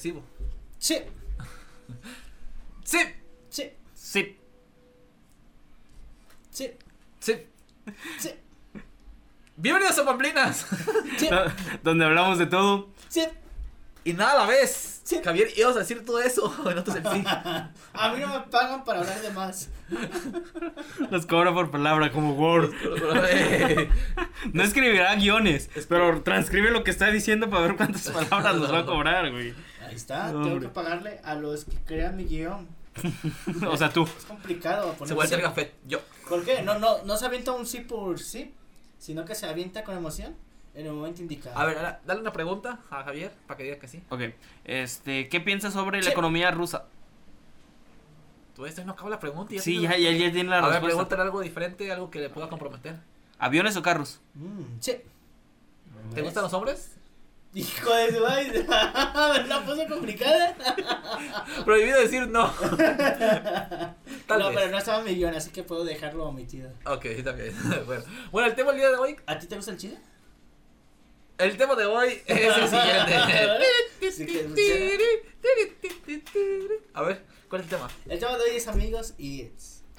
reflexivo. Sí. Sí. Sí. Sí. Sí. Sí. Sí. Bienvenidos a Pamplinas. Sí. Donde hablamos de todo. Sí. y nada a la vez. Sí. Javier, ibas a decir todo eso. Entonces el sí. A mí no me pagan para hablar de más. Los cobra por palabra como Word. No escribirá guiones, pero transcribe lo que está diciendo para ver cuántas palabras nos va a cobrar, güey. Ahí está. No, Tengo hombre. que pagarle a los que crean mi guion. O sea, tú. Es complicado Se vuelve el café. Yo. ¿Por qué? No, no, no se avienta un sí por sí, sino que se avienta con emoción en el momento indicado. A ver, ahora, dale una pregunta a Javier para que diga que sí. Ok. Este, ¿qué piensas sobre la economía rusa? Tú este no acaba la pregunta. y Sí, te- ya, ya, ya tiene la A ver, respuesta. pregúntale algo diferente, algo que le pueda comprometer. ¿Aviones o carros? Mm, sí. ¿Te gustan los hombres? Hijo de su madre. ¿La puso complicada? Prohibido decir no. Tal no, vez. pero no estaba en mi guion, así que puedo dejarlo omitido. Ok, también. bueno. bueno, el tema del día de hoy. ¿A ti te gusta el chile? El tema de hoy es el siguiente. A ver, ¿cuál es el tema? El tema de hoy es amigos y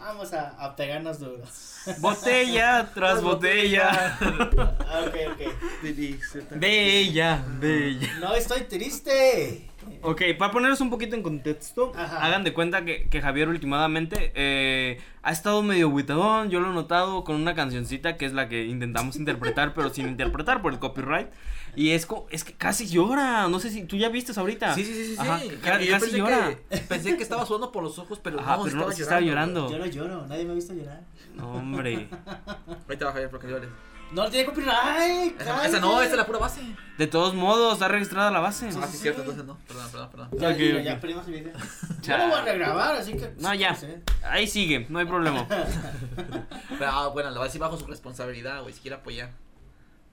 vamos a, a pegarnos duro. Botella tras botella. Ah, ok, ok. Bella, bella. No estoy triste. Ok, para ponernos un poquito en contexto, Ajá. hagan de cuenta que, que Javier últimamente eh, ha estado medio buitadón, yo lo he notado con una cancioncita que es la que intentamos interpretar, pero sin interpretar por el copyright. Y es, co- es que casi llora, no sé si tú ya viste ahorita. Sí, sí, sí, sí. Ajá, sí. ca- Yo casi pensé llora. Que, pensé que estaba sudando por los ojos, pero Ajá, no, pero estaba no, sí estaba llorando. Yo no lloro, nadie me ha visto llorar. No, hombre. Ahorita va Javier porque llores. No tiene copyright. Esa, esa no, esa es la pura base. De todos modos, está registrada la base. Sí, Ah, sí, sí, sí. cierto, entonces no. Perdón, perdón, perdón. Ya, Ok, ya, ok. ya perdimos el video. Yo Chale. lo voy a regrabar, así que. No, ya. sé. Ahí sigue, no hay problema. Pero ah, bueno, lo va a decir bajo su responsabilidad, güey, si quiere apoyar.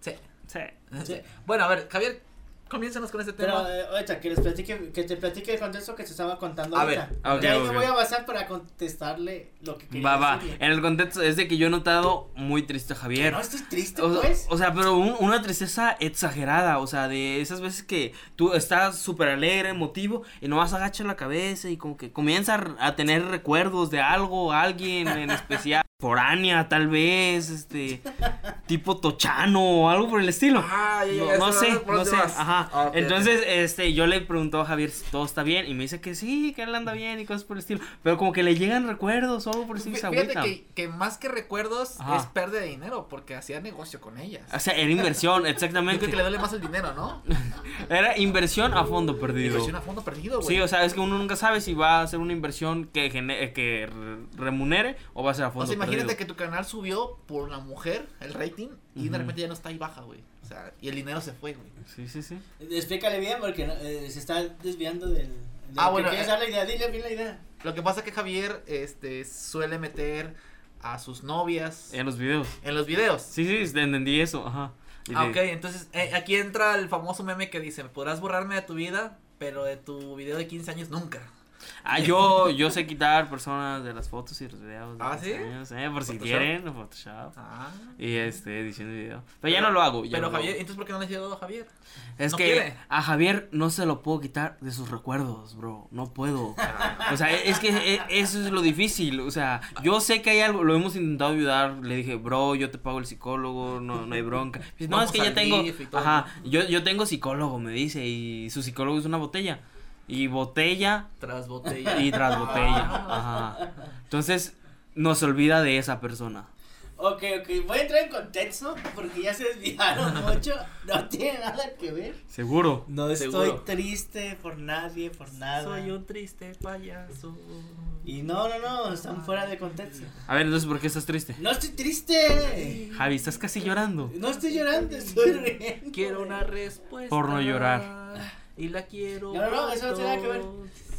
Sí. Sí. Sí. Bueno, a ver, Javier, comiénzanos con este tema. Pero, eh, ahorita, que les platique, que te platique el contexto que se estaba contando A ahorita. ver, ok, De ahí me voy a basar para contestarle lo que quería Va, va. En el contexto es de que yo he notado muy triste a Javier. No estoy triste, O, pues. o sea, pero un- una tristeza exagerada, o sea, de esas veces que tú estás súper alegre, emotivo, y nomás agachas la cabeza y como que comienzas a tener recuerdos de algo, alguien en especial, foránea tal vez, este, tipo tochano o algo por el estilo. Ah, ya, No, no sé no sé, vas. ajá. Ah, Entonces, este, yo le pregunto a Javier si todo está bien y me dice que sí, que él anda bien y cosas por el estilo, pero como que le llegan recuerdos o algo por el estilo Fíjate que, que más que recuerdos Ajá. es pérdida de dinero porque hacía negocio con ellas. O sea, era inversión, Yo exactamente. creo que le duele más el dinero, ¿no? Era inversión a fondo perdido. Inversión a fondo perdido, güey. Sí, o sea, es que uno nunca sabe si va a ser una inversión que, que re- remunere o va a ser a O fondo sea, imagínate perdido. que tu canal subió por la mujer, el rating, y de Ujú. repente ya no está ahí baja, güey. O sea, y el dinero se fue, güey. Sí, sí, sí. Explícale bien porque eh, se está desviando del. de Ah, bueno, eh. la idea, dile bien la idea. Lo que pasa es que Javier este, suele meter a sus novias En los videos. en los videos. Sí, sí, te entendí eso, ajá. Y Ah, de- ok, entonces eh, aquí entra el famoso meme que dice, podrás borrarme de tu vida, pero de tu video de 15 años nunca. Ah, yo, yo sé quitar personas de las fotos y los videos. de ¿Ah, los sí? años, eh, por si quieren, Photoshop. Ah. Y este, edición de video. Pero, ya no lo hago. ya Pero lo Javier, hago. entonces ¿por qué no le has llegado a Javier? Es no que quiere. a Javier no se lo puedo quitar de sus recuerdos, bro. No puedo. O sea, es que e- eso es lo difícil. O sea, yo sé que hay algo, lo hemos intentado ayudar. Le dije, bro, yo te pago el psicólogo, no, no hay bronca. Dice, no, Vamos es que ya al tengo. Ajá, yo, yo tengo psicólogo, me dice. Y su psicólogo es una botella. Y botella Tras botella. y tras botella. Ajá. Entonces, nos olvida de esa persona. Ok, ok, voy a entrar en contexto porque ya se desviaron mucho. No tiene nada que ver. Seguro. No estoy Seguro. triste por nadie, por nada. Soy un triste payaso. Y no, no, no, están fuera de contexto. A ver, entonces, ¿por qué estás triste? No estoy triste. Javi, estás casi llorando. No estoy llorando, estoy riendo. Quiero una respuesta. Por no llorar. Y la quiero. No, no, no, eso no tiene nada que ver.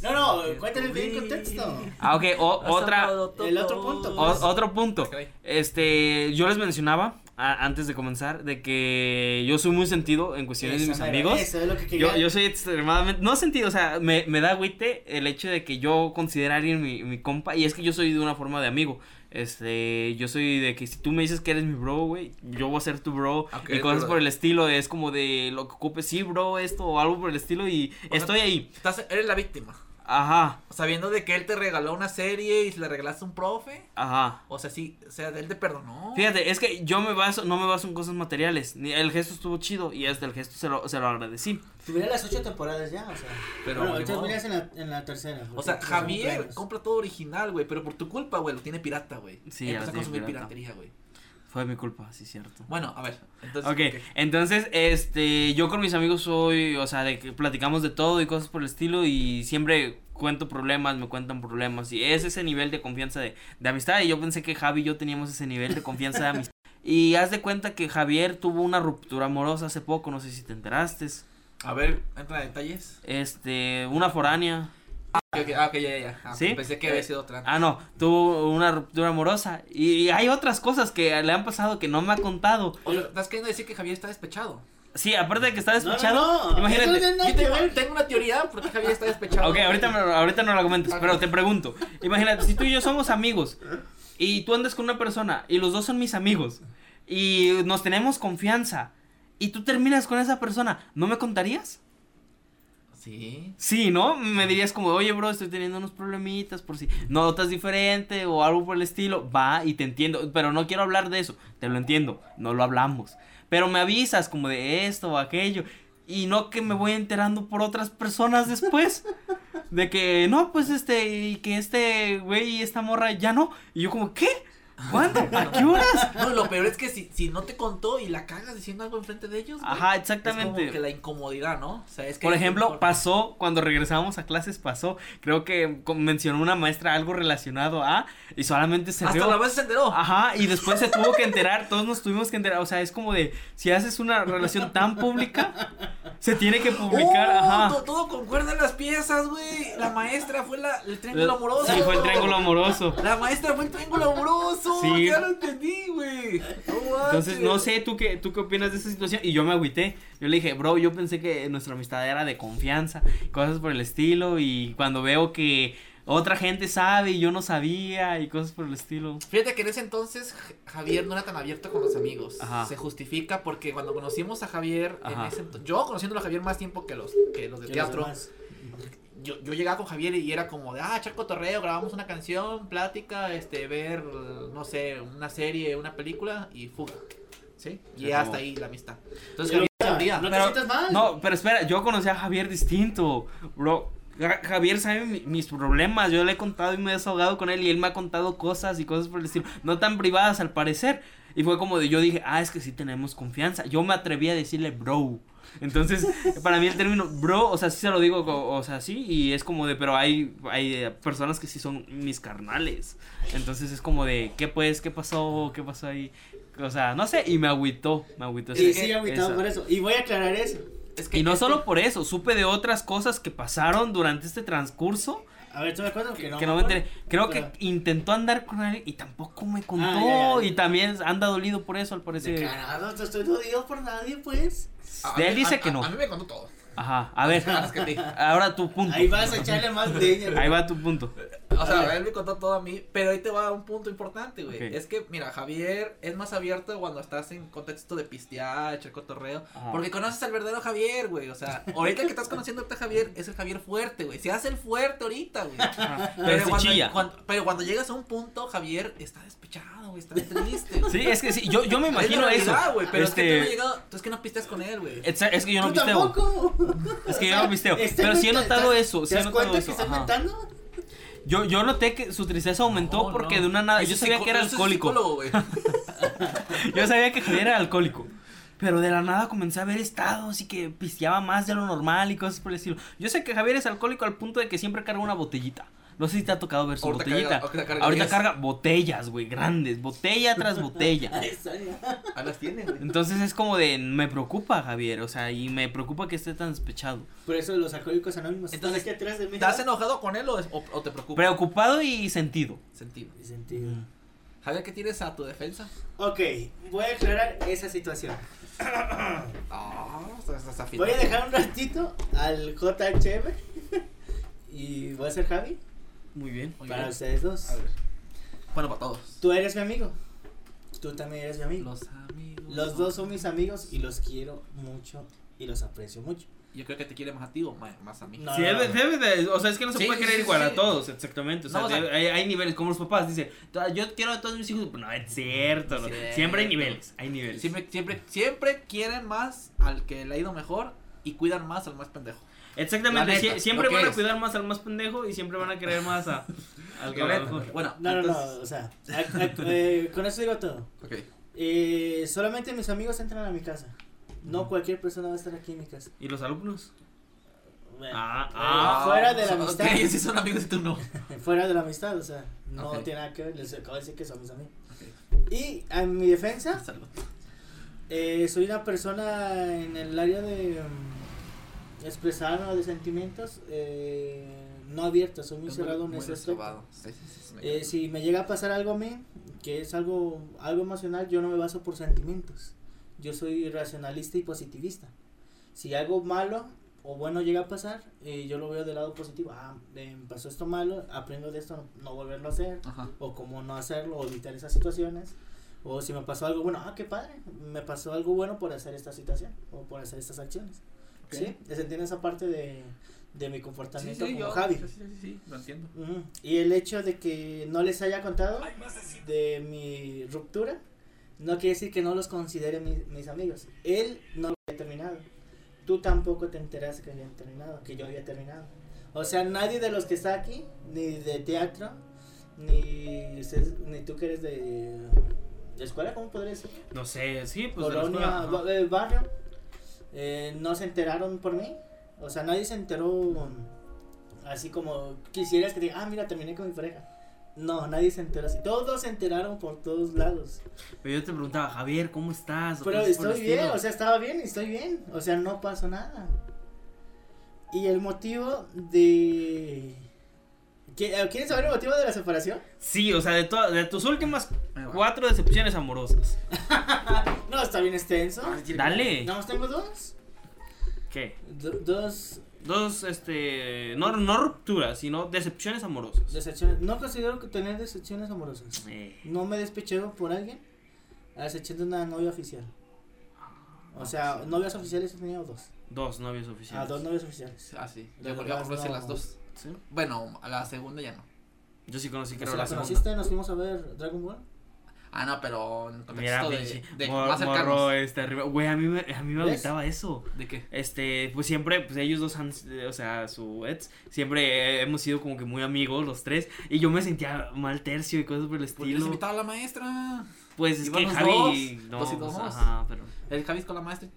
No, no, cuéntale bien el contexto. Ah, ok, o- otra. El otro punto. O- otro punto. Este, yo les mencionaba a- antes de comenzar, de que yo soy muy sentido en cuestiones de Eso, mis mero, amigos. Eso es lo que Yo, quería. yo soy extremadamente, no sentido, o sea, me, me da agüite el hecho de que yo considere a alguien mi, mi compa, y es que yo soy de una forma de amigo, este, yo soy de que si tú me dices que eres mi bro, güey, yo voy a ser tu bro, y cosas bro. por el estilo, es como de lo que ocupes, sí, bro, esto, o algo por el estilo, y O sea, estoy ahí, Estás, eres la víctima. Ajá, Sabiendo de que él te regaló una serie y se le regalaste un profe. ajá. O sea, sí, o sea, él te perdonó. Fíjate, es que yo me baso, no me baso en cosas materiales, ni el gesto estuvo chido, y hasta el gesto se lo, se lo agradecí. Tuviera las ocho temporadas ya, o sea. Pero, bueno, miras en la, en la tercera. O sea, son Javier compra todo original, güey, pero por tu culpa, güey, lo tiene pirata, güey. Sí, Empieza a consumir pirata. piratería, güey. Fue mi culpa, sí, cierto. Bueno, a ver, entonces. Ok, entonces, este, yo con mis amigos soy, o sea, de que platicamos de todo y cosas por el estilo y siempre cuento problemas, me cuentan problemas y es ese nivel de confianza de, de amistad y yo pensé que Javi y yo teníamos ese nivel de confianza de amistad. Y haz de cuenta que Javier tuvo una ruptura amorosa hace poco, no sé si te enteraste. A ver, entra en detalles. Este, una foránea. Ah, ok, ya, ya, ya. Ah, ¿Sí? Pensé que había sido otra. Ah, no, tuvo una ruptura amorosa y hay otras cosas que le han pasado que no me ha contado. O sea, ¿estás queriendo decir que Javier está despechado? Sí, aparte de que está No, no, despechado, no, imagínate. no Yo que tengo, una teoría porque Javier está despechado. Ok, ahorita, me- ahorita no la comentas, Ok. pero te pregunto. Imagínate, si tú y yo somos amigos y tú andas con una persona y los dos son mis amigos y nos tenemos confianza y tú terminas con esa persona, ¿no me contarías? Sí. Sí, ¿no? Me dirías como, oye, bro, estoy teniendo unos problemitas por si notas diferente o algo por el estilo. Va y te entiendo, pero no quiero hablar de eso. Te lo entiendo, no lo hablamos. Pero me avisas como de esto o aquello. Y no que me voy enterando por otras personas después. De que, no, pues este, y que este güey y esta morra ya no. Y yo como, ¿qué? ¿Cuándo? ¿A qué horas? No, lo peor es que si, si no te contó y la cagas diciendo algo enfrente de ellos. güey, Ajá, Es como exactamente. que la incomodidad, ¿no? O sea, es que. Por ejemplo, pasó cuando regresamos a clases, pasó. Creo que mencionó una maestra algo relacionado a. Y solamente se Hasta rió. la vez se enteró. Ajá, y después se tuvo que enterar, todos nos tuvimos que enterar, o sea, es como de, si haces una relación tan pública, se tiene que publicar, ¡Oh! ajá. to- Todo concuerda en las piezas, güey. La maestra fue la, el triángulo amoroso. Sí, fue el triángulo amoroso. La maestra fue el triángulo amoroso. Sí. Ya lo entendí, güey. No Entonces, no sé, ¿tú qué, ¿tú qué opinas de esa situación? Y yo me agüité, yo le dije, bro, yo pensé que nuestra amistad era de confianza, cosas por el estilo, y cuando veo que otra gente sabe y yo no sabía, y cosas por el estilo. Fíjate que en ese entonces Javier no era tan abierto con los amigos. Ajá. Se justifica porque cuando conocimos a Javier, en ese yo conociéndolo a Javier más tiempo que los, que los de los teatro. Yo, yo llegaba con Javier y era como de, ah, echar cotorreo, grabamos una canción, plática, este, ver, no sé, una serie, una película y fuga. ¿Sí? Y Se hasta ahí la amistad. Entonces Javier. No te Pero- mal. No, pero espera, yo conocí a Javier distinto, bro. Ja- Javier sabe mi- mis problemas, yo le he contado y me he desahogado con él y él me ha contado cosas y cosas por el estilo, no tan privadas al parecer. Y fue como de yo dije, ah, es que sí tenemos confianza. Yo me atreví a decirle bro. Entonces, para mí el término bro, o sea, sí se lo digo, o sea, sí, y es como de, pero hay, hay eh, personas que sí son mis carnales. Entonces es como de, ¿qué pues? ¿Qué pasó? ¿Qué pasó ahí? O sea, no sé, y me agüitó, me agüitó. Sí, esa- sí, agüitado esa- por eso. Y voy a aclarar eso. Es que y no solo por eso, supe de otras cosas que pasaron durante este transcurso A ver, ¿tú me acuerdas? Que no, que no me enteré. Creo Pero- que intentó andar con alguien y tampoco me contó. Ah, ya, ya. Y también anda dolido por eso, al parecer. Declarado, no estoy jodido por nadie, pues. A él mí- dice a- que no. A mí me contó todo. Ajá, a ver. Ahora tu punto. Ahí vas a echarle más leña. Ahí va tu punto. O sea, él me contó todo a mí, pero ahí te va un punto importante, güey. Es que, mira, Javier es más abierto cuando estás en contexto de pistear, echar cotorreo, Ajá. porque conoces al verdadero Javier, güey. O sea, ahorita que estás conociendo a Javier, es el Javier fuerte, güey. Se hace el fuerte ahorita, güey. Pero cuando, chilla. cuando- pero cuando llegas a un punto, Javier está despechado, güey, está triste. güey. Sí, es que sí, yo, yo me Es imagino eso. pero es que tú no Este, llegado, tú es que no pisteas con él, güey. es, es que yo no ¿Tú pisteo. tampoco? Es que yo no pisteo. ¿Estás Pero sí he notado eso. ¿Te das notado cuenta eso. que estás ajá. mentando? Yo, yo noté que su tristeza aumentó No, porque no. de una nada. Yo sabía que era alcohólico. Yo sabía que Javier era alcohólico. Pero de la nada comencé a ver estados y que pisteaba más de lo normal y cosas por el estilo. Yo sé que Javier es alcohólico al punto de que siempre carga una botellita. No sé si te ha tocado ver su Ahorita botellita. carga- ahorita carga Ahorita diez. carga botellas, güey, grandes. Botella tras botella. Ahí está, ya. Ah, las tiene, güey. Entonces es como de, me preocupa Javier, o sea, y me preocupa que esté tan despechado. Por eso los alcohólicos anónimos Entonces, aquí atrás de mí. ¿Estás enojado con él o, o- o te preocupa? Preocupado y sentido. Sentido. Sentido. Javier, ¿qué tienes a tu defensa? Ok, voy a aclarar esa situación. No, estás, estás Voy a dejar un ratito al JHM y voy a ser Javi Muy bien. Muy para bien. ustedes dos. A ver. Bueno, para todos. Tú eres mi amigo. Tú también eres mi amigo. Los amigos. Los dos son mis amigos y los quiero mucho y los aprecio mucho. Yo creo que te quiere más a ti o más, más a mí. No. Sí, debe, debe de, o sea, es que no se Sí, puede querer sí, igual sí. a todos, exactamente. O sea, No, o sea- debe- hay, hay niveles, como los papás dicen, yo quiero a todos mis hijos. No, es cierto, no. Cierto. siempre hay niveles, hay niveles. Siempre, siempre, siempre quieren más al que le ha ido mejor y cuidan más al más pendejo. Exactamente, La neta, sie- siempre van a es. cuidar más al más pendejo y siempre van a querer más a, al que mejor. Bueno, No, no, no, entonces- o sea, a- a- eh, con eso digo todo. Ok. Eh, solamente mis amigos entran a mi casa. No cualquier persona va a estar aquí en mi casa. ¿Y los alumnos? Bueno, Ah, eh, ah. fuera de la Ok, amistad. sí son amigos y tú no. Fuera de la amistad, o sea, no tiene nada que ver. Les acabo de decir que son mis amigos. Y en mi defensa, Salud. eh, soy una persona en el área de mm, expresar de sentimientos eh, no abierta. Soy muy Es cerrado en muy ese aspecto. Eh, si me llega a pasar algo a mí, que es algo, algo emocional, yo no me baso por sentimientos. Yo soy racionalista y positivista. Si algo malo o bueno llega a pasar, eh, yo lo veo del lado positivo. Ah, eh, me pasó esto malo, aprendo de esto, no volverlo a hacer. Ajá. O cómo no hacerlo, o evitar esas situaciones. O si me pasó algo bueno, ah, qué padre, me pasó algo bueno por hacer esta situación o por hacer estas acciones. ¿Sí? ¿Se entiende esa parte de, de mi comportamiento sí, como yo. Javi? Sí, sí, sí, lo entiendo. Y el hecho de que no les haya contado de mi ruptura, no quiere decir que no los considere mi- mis amigos. Él no lo había terminado. Tú tampoco te enteraste que habían terminado, que yo había terminado. O sea, nadie de los que está aquí, ni de teatro, ni, ustedes- ni tú que eres de, de escuela, ¿cómo podría decir? No sé, sí, pues de la Colonia, escuela, eh, barrio, eh, no se enteraron por mí. O sea, nadie se enteró así como quisieras que diga, ah, mira, terminé con mi pareja. No, nadie se enteró así. Todos se enteraron por todos lados. Pero yo te preguntaba, Javier, ¿cómo estás? Pero estoy bien, estilo. o sea, estaba bien y estoy bien. O sea, no pasó nada. Y el motivo de... ¿Qui- eh, ¿Quieren saber el motivo de la separación? Sí, o sea, de, to- de tus últimas va. cuatro decepciones amorosas. No, está bien extenso. Ah, Dale. Nada más tengo dos. ¿Qué? Do- dos Dos, este, no, no rupturas, sino decepciones amorosas. decepciones. No considero que tener decepciones amorosas. Eh, No me despeché por alguien a excepción de una novia oficial. O sea, novias oficiales he tenido dos. dos novios A oficiales. dos novias oficiales. Ah, sí. Yo porque no. las dos. ¿Sí? Bueno, a la segunda ya no. Yo sí conocí, ¿Si creo, la la segunda. conociste? Nos fuimos a ver Dragon Ball. Ah, no, pero en Mira, contexto pinche, de, de mor- más morro, este, arriba. Güey, a mí me, a mí me ¿Ves? agüitaba eso. ¿De qué? Este, pues siempre, pues ellos dos han, eh, o sea, su ex, siempre eh, hemos sido como que muy amigos los tres. Y yo me sentía mal tercio y cosas por el ¿Por qué les estilo. invitaba a la maestra? Pues es que Javi, dos, no, dos y pues, ajá, pero. El Javis con la maestra.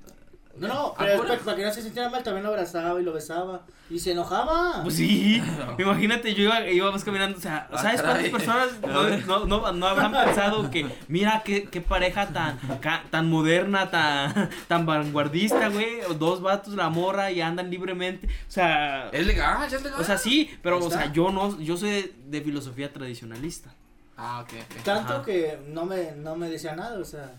No, no, Ah, pero para, para que no se sintiera mal, también lo abrazaba y lo besaba. Y se enojaba. Pues sí, imagínate, yo iba, íbamos caminando, o sea, Ah, ¿sabes cuántas caray. personas no, no, no, no habrán pensado que, mira, qué, qué pareja tan, ca- tan moderna, tan, tan vanguardista, güey, dos vatos, la morra, y andan libremente, o sea, Es legal, ya es legal. o sea, sí, pero, o sea, yo no, yo soy de, de filosofía tradicionalista. Ah, ok, ok. Tanto Ajá. que no me, no me decía nada, o sea,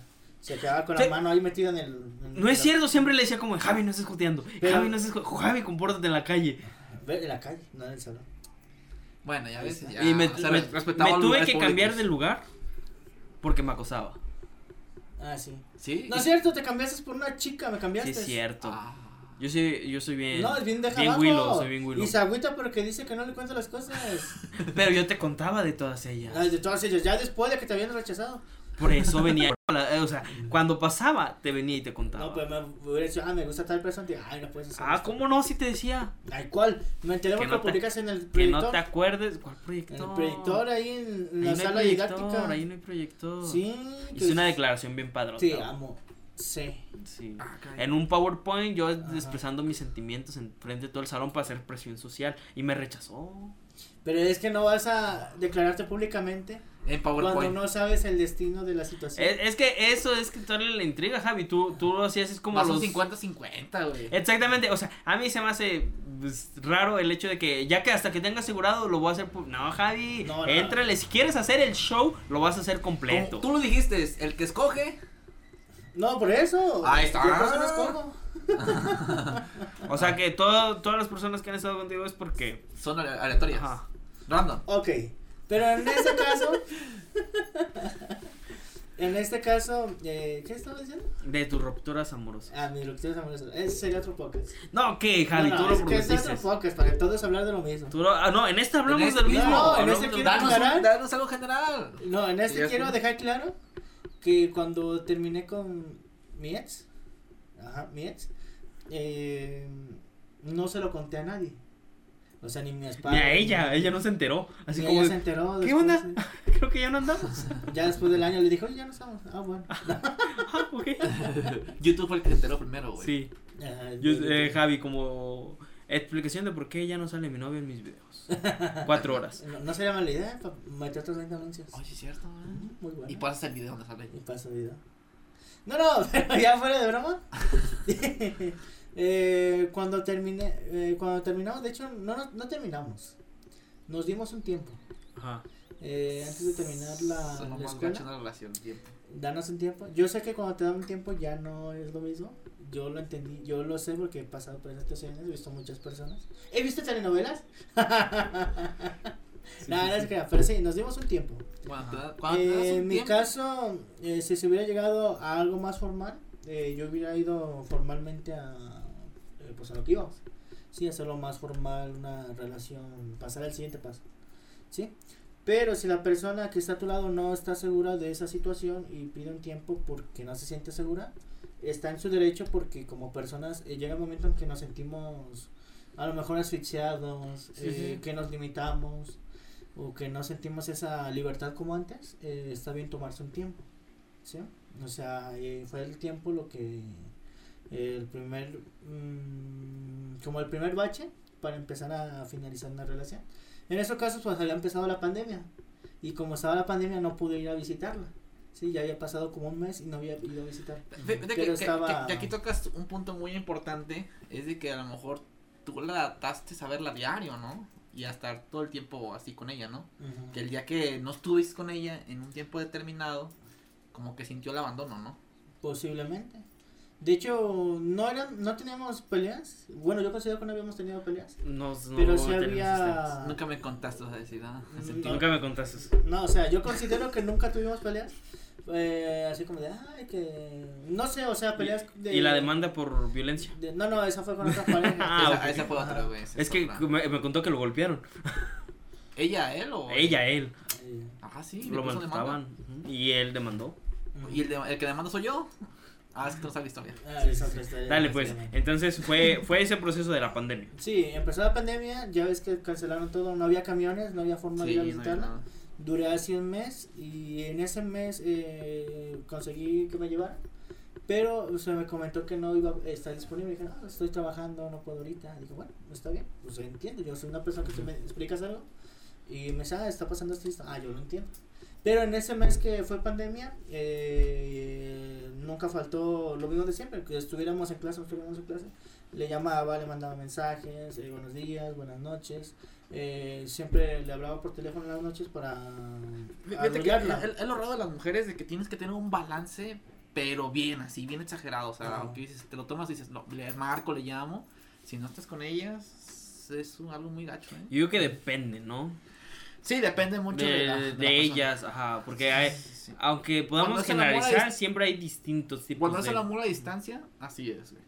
se quedaba con la mano ahí metida en el. en No es la- cierto, siempre le decía como, Javi, no estés joteando, Pero- Javi, no estés Javi, compórtate en la calle. En la calle, no en el salón. Bueno, ya ves. Ya, y me, o sea, me- respetaba me los tuve que públicos. cambiar de lugar porque me acosaba. Ah, sí. ¿Sí? No es cierto, te cambiaste por una chica, me Sí, cambiaste. es cierto. Ah. Yo soy, yo soy bien. No, es bien deja bien. Willow, soy bien Willow. Y se agüita porque dice que no le cuenta las cosas. Pero yo te contaba de todas ellas. De todas ellas, ya después de que te habían rechazado. Por eso venía. eh, o sea, cuando pasaba, te venía y te contaba. No, pues me hubiera dicho, ah, me gusta tal persona. Digo, Ay, no puedes hacer ah, esto". ¿cómo no? Si te decía. Ay, ¿cuál? Me enteré Que no publicas en el Que proyector. no te acuerdes. ¿Cuál en proyector? el proyector ahí en, en Ahí la no hay sala didáctica. Ahí no hay proyector. Sí. Hice una declaración bien padrota. Te amo. Sí. Sí. Ah. En un PowerPoint yo Ajá. expresando mis sentimientos en frente de todo el salón para hacer presión social y me rechazó. Pero es que no vas a declararte públicamente Cuando PowerPoint. no sabes el destino de la situación. Es, es que eso es quitarle la intriga, Javi. Tú, tú lo hacías es como Más los... un 50-50, güey. Exactamente, o sea, a mí se me hace pues, raro el hecho de que ya que hasta que tenga asegurado lo voy a hacer. No, Javi, No, no. éntrale. Si quieres hacer el show, lo vas a hacer completo. Como Tú lo dijiste, el que escoge. No, por eso. Ahí está. Yo por eso no escojo. O sea que todo, todas las personas que han estado contigo es porque. Son ale- aleatorias. Ajá. Random. Ok, pero en este caso, en este caso, eh, ¿qué estaba diciendo? De tus rupturas amorosas. Ah, mi ruptura amorosa. Ese sería otro podcast. No, ¿qué, Javi? no, no, tú lo es que es prometiste. otro podcast para todos hablar de lo mismo. Tú lo- ah, no, en este hablamos En este- del mismo. no, en este quiero Danos, aclarar. un- danos algo general. No, en este quiero dejar claro que cuando terminé con mi ex, ajá, mi ex, eh, no se lo conté a nadie. O sea, ni mi esposa. Ni a ella, ella no se enteró. Así Ni como. ella se enteró. ¿Qué onda? eh, Creo que ya no andamos. Ya después del año le dijo, "Oye, ya no estamos. Ah, bueno. Ah, ok. YouTube fue el que se enteró primero, güey. Sí. Yo, yo- eh, Javi, como explicación de por qué ya no sale mi novia en mis videos. Cuatro horas. No, no sería mala idea meter otros 20 anuncios. Oye, es cierto, güey. Muy bueno. Y pasas el video donde sale. Y paso video. No, no, pero ya fuera de broma. Eh, cuando terminé, eh, cuando terminamos, de hecho, no, no, no terminamos. Nos dimos un tiempo. Ajá. Eh, antes de terminar la, la escuela, la relación, tiempo. danos un tiempo. Yo sé que cuando te dan un tiempo ya no es lo mismo. Yo lo entendí, yo lo sé porque he pasado por esas situaciones, he visto muchas personas. ¿He visto telenovelas? Nada, no es que, pero sí, nos dimos un tiempo. Te das Eh, un en mi tiempo- caso, eh, si se hubiera llegado a algo más formal, eh, yo hubiera ido formalmente a, pues a lo que íbamos. Sí, hacerlo más formal, una relación, pasar al siguiente paso. ¿Sí? Pero si la persona que está a tu lado no está segura de esa situación y pide un tiempo porque no se siente segura, está en su derecho porque como personas eh, llega un momento en que nos sentimos a lo mejor asfixiados, Sí, eh, sí. que nos limitamos o que no sentimos esa libertad como antes, eh, está bien tomarse un tiempo. ¿sí? O sea, eh, fue el tiempo lo que el primer mm, como el primer bache para empezar a finalizar una relación. En esos casos pues había empezado la pandemia y como estaba la pandemia no pude ir a visitarla. Sí, ya había pasado como un mes y no había ido a visitar. Fíjate que, Pero que- estaba- que- que aquí tocas un punto muy importante, es de que a lo mejor tú la adaptaste a verla diario, ¿no? Y a estar todo el tiempo así con ella, ¿no? Ujú. Que el día que no estuviste con ella en un tiempo determinado, como que sintió el abandono, ¿no? Posiblemente. De hecho, no eran, no teníamos peleas. Bueno, yo considero que no habíamos tenido peleas. Nos, no Pero sí había-. Nunca me contaste, o sea, decir, ah, No. Nunca me contaste. No, o sea, yo considero que nunca tuvimos peleas. Eh, así como de, ay, que. No sé, o sea, peleas de. Y la demanda por violencia. de- no, no, esa fue con otra pareja. Ah, esa, fue otra, esa Es que me, me contó que lo golpearon. ¿Ella, él o...? Ella, él. Ah, sí, Lo maltrataban. Y él demandó. ¿Y el, de- el que demanda soy yo? Ah, es que no sabes la historia. ah, esa otra historia, Dale, pues. Entonces fue, fue ese proceso de la pandemia. Sí, empezó la pandemia, ya ves que cancelaron todo, no había camiones, no había forma de ir a Sí, no, visitarla. no. Duré así un mes y en ese mes eh, conseguí que me llevara. Pero se me comentó que no iba a estar disponible. Dije, no, estoy trabajando, no puedo ahorita. Dije, bueno, está bien, pues entiendo. Yo soy una persona que tú me explicas algo y me dice, ah, está pasando esto y esto. Ah, yo lo entiendo. Pero en ese mes que fue pandemia, eh, nunca faltó lo mismo de siempre, que estuviéramos en clase, no estuviéramos en clase. Le llamaba, le mandaba mensajes, eh, buenos días, buenas noches. Eh, siempre le hablaba por teléfono en las noches para es lo raro de las mujeres de que tienes que tener un balance, pero bien, así, bien exagerado. O sea, Ajá. aunque dices, te lo tomas y dices, no, le marco, le llamo. Si no estás con ellas, es un- algo muy gacho, ¿eh? Yo digo que depende, ¿no? Sí, depende mucho De, de, la- de de ellas, ajá. Porque hay, Sí, sí, sí. aunque podamos generalizar, dist- siempre hay distintos tipos Cuando es de... el amor a distancia, así es, güey.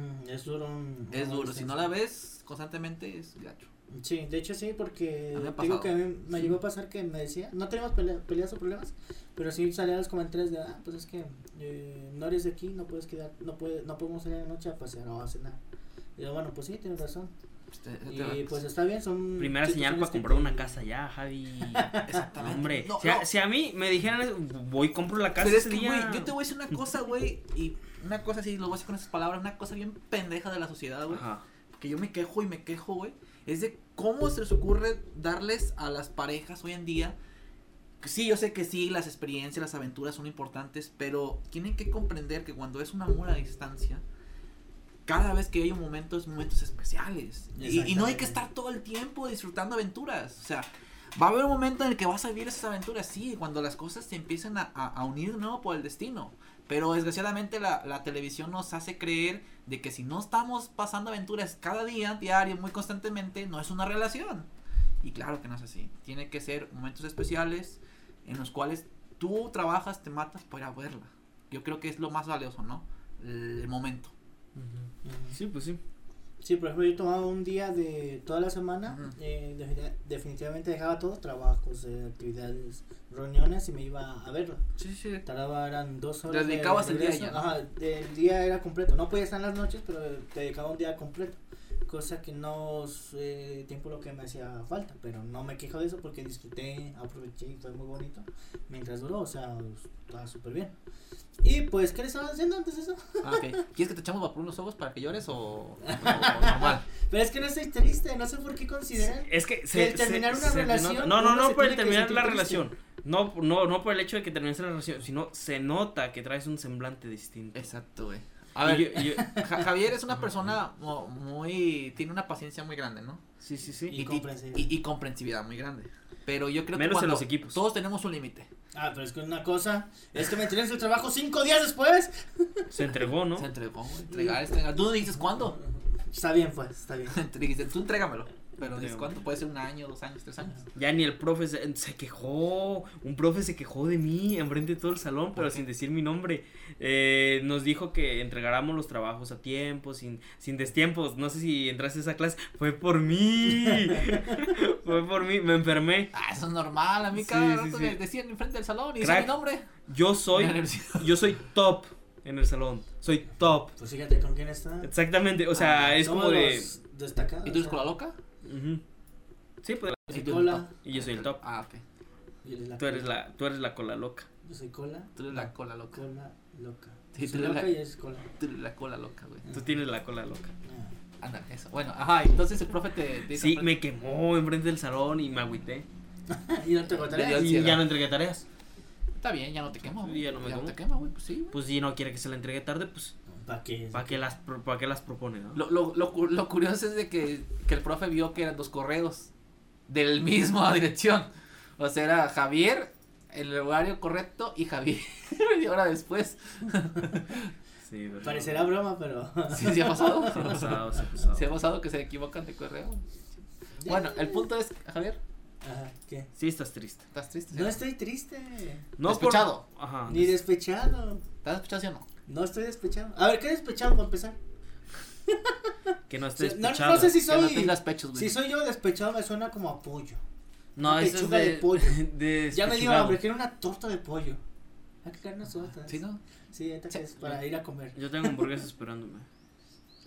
Mm, es duro. un- Es duro. Si no la ves constantemente, es gacho. Sí, de hecho sí, porque digo que a mí me Sí. llegó a pasar que me decía, no tenemos pelea- peleas o problemas, pero sí salían los comentarios de, ah, pues es que eh, no eres de aquí, no puedes quedar, no puede, no podemos salir la noche a pasear o a cenar. Y yo, bueno, pues sí, tienes razón. Este- Y pues está bien, son Primera señal para comprar una casa ya, Javi. Exactamente. Hombre, No, si, a, no. si a mí me dijeran, voy y compro la casa Pero es que, güey, yo te voy a decir una cosa, güey, y una cosa así, lo voy a decir con esas palabras, una cosa bien pendeja de la sociedad, güey. Que yo me quejo y me quejo, güey. es de cómo se les ocurre darles a las parejas hoy en día. Sí, yo sé que sí, las experiencias, las aventuras son importantes, pero tienen que comprender que cuando es un amor a distancia, cada vez que hay un momento es momentos especiales. Y, y no hay que estar todo el tiempo disfrutando aventuras. O sea, va a haber un momento en el que vas a vivir esas aventuras, sí, cuando las cosas se empiezan a, a- a unir nuevo por el destino. Pero desgraciadamente la, la televisión nos hace creer de que si no estamos pasando aventuras cada día, diario, muy constantemente, no es una relación. Y claro que no es así. Tiene que ser momentos especiales en los cuales tú trabajas, te matas para verla. Yo creo que es lo más valioso, ¿no? El momento. Sí, pues sí. Sí, por ejemplo, yo tomaba un día de toda la semana, eh, defini- definitivamente dejaba todos trabajos, eh, actividades, reuniones y me iba a verla. Sí, sí. Tardaba, eran dos horas. De dedicabas el día ya. Ajá, el día era completo. No podía estar en las noches, pero te dedicaba un día completo. Cosa que no es eh, tiempo lo que me hacía falta, pero no me quejo de eso porque disfruté, aproveché y fue muy bonito mientras duró, o sea, estaba súper bien. Y pues, ¿qué le estaban haciendo antes de eso? Ah, ok. ¿Quieres que te echamos vapor en los ojos para que llores o, o- o normal? Pero es que no estoy triste, no sé por qué consideran. Es que el terminar una relación, denota- No, no, no se por el que terminar la triste. relación. No, no, no por el hecho de que termines la relación, sino se nota que traes un semblante distinto. Exacto, güey. A ver, Y yo- y yo- Ja- Javier es una persona muy. Tiene una paciencia muy grande, ¿no? sí, sí, sí. Y comprensividad. y- y comprensividad muy grande. Pero yo creo Menos que en los equipos. todos tenemos un límite. Ah, pero es que una cosa es que me tienes el trabajo cinco días después. Se entregó, ¿no? Se entregó, entregar, entregar. Tú no dices cuándo. Está bien, pues, está bien. Dijiste, tú entrégamelo. Pero cuándo. Puede ser un año, dos años, tres años. Ya ni el profe se, se quejó. Un profe se quejó de mí enfrente de todo el salón, pero qué? sin decir mi nombre. Eh, nos dijo que entregáramos los trabajos a tiempo, sin, sin destiempos. No sé si entraste a esa clase. Fue por mí. Fue por mí. Me enfermé. Ah, eso es normal. A mí cada sí, rato sí. me decían enfrente del salón y Crack. decía mi nombre. Yo soy. Yo soy top en el salón. Soy top. Pues fíjate con quién está. Exactamente. O sea, Ah, es como de. Destacados. ¿Y tú eres o con la loca? Ujú. Sí, pues. Eres cola. el top. Y yo soy el top. Ah, ok. y él es la Tú eres la, tú eres la cola loca. Yo soy cola. Tú eres la cola loca. Cola loca. Sí, tú eres loca la- y es cola. Tú eres la cola loca, güey. Tú tienes la cola loca. Ah. Anda, eso. Bueno, ajá, entonces el profe te, te Sí, me quemó enfrente del salón y me agüité. y no te dio Y ya no entregué tareas. Está bien, ya no te quema, güey. Ya no me quemo. te quema, güey, pues sí. güey. Pues si no quiere que se la entregue tarde, pues ¿Para qué? ¿para qué las, pro- pa' qué las propone, no? Lo, lo, lo, cu- lo curioso es de que, que el profe vio que eran dos correos del mismo dirección. O sea, era Javier en el horario correcto y Javier media hora después. Sí, pero... Parecerá broma, pero. ¿Sí, sí ha pasado? Sí ha pasado, sí ha pasado. ¿Sí ha pasado que se equivocan de correo? Bueno, el punto es, Javier, Ajá, ¿qué? Sí estás triste. ¿estás triste? No estoy triste. No por- Despechado. Ajá. Ni despechado. ¿Estás despechado sí o no? No estoy despechado. A ver, ¿qué despechado para empezar? Que no estés no, despechado. no sé si Que no soy. tengas pechos, güey. Si soy yo despechado, me suena como a pollo. No, una eso es pechuga de, de pollo. de Ya me dio hambre, quiero una torta de pollo. Hay que caer unas tortas. ¿Sí, no? Sí, ahorita que Sí. es para ir a comer. Yo tengo hamburguesas esperándome.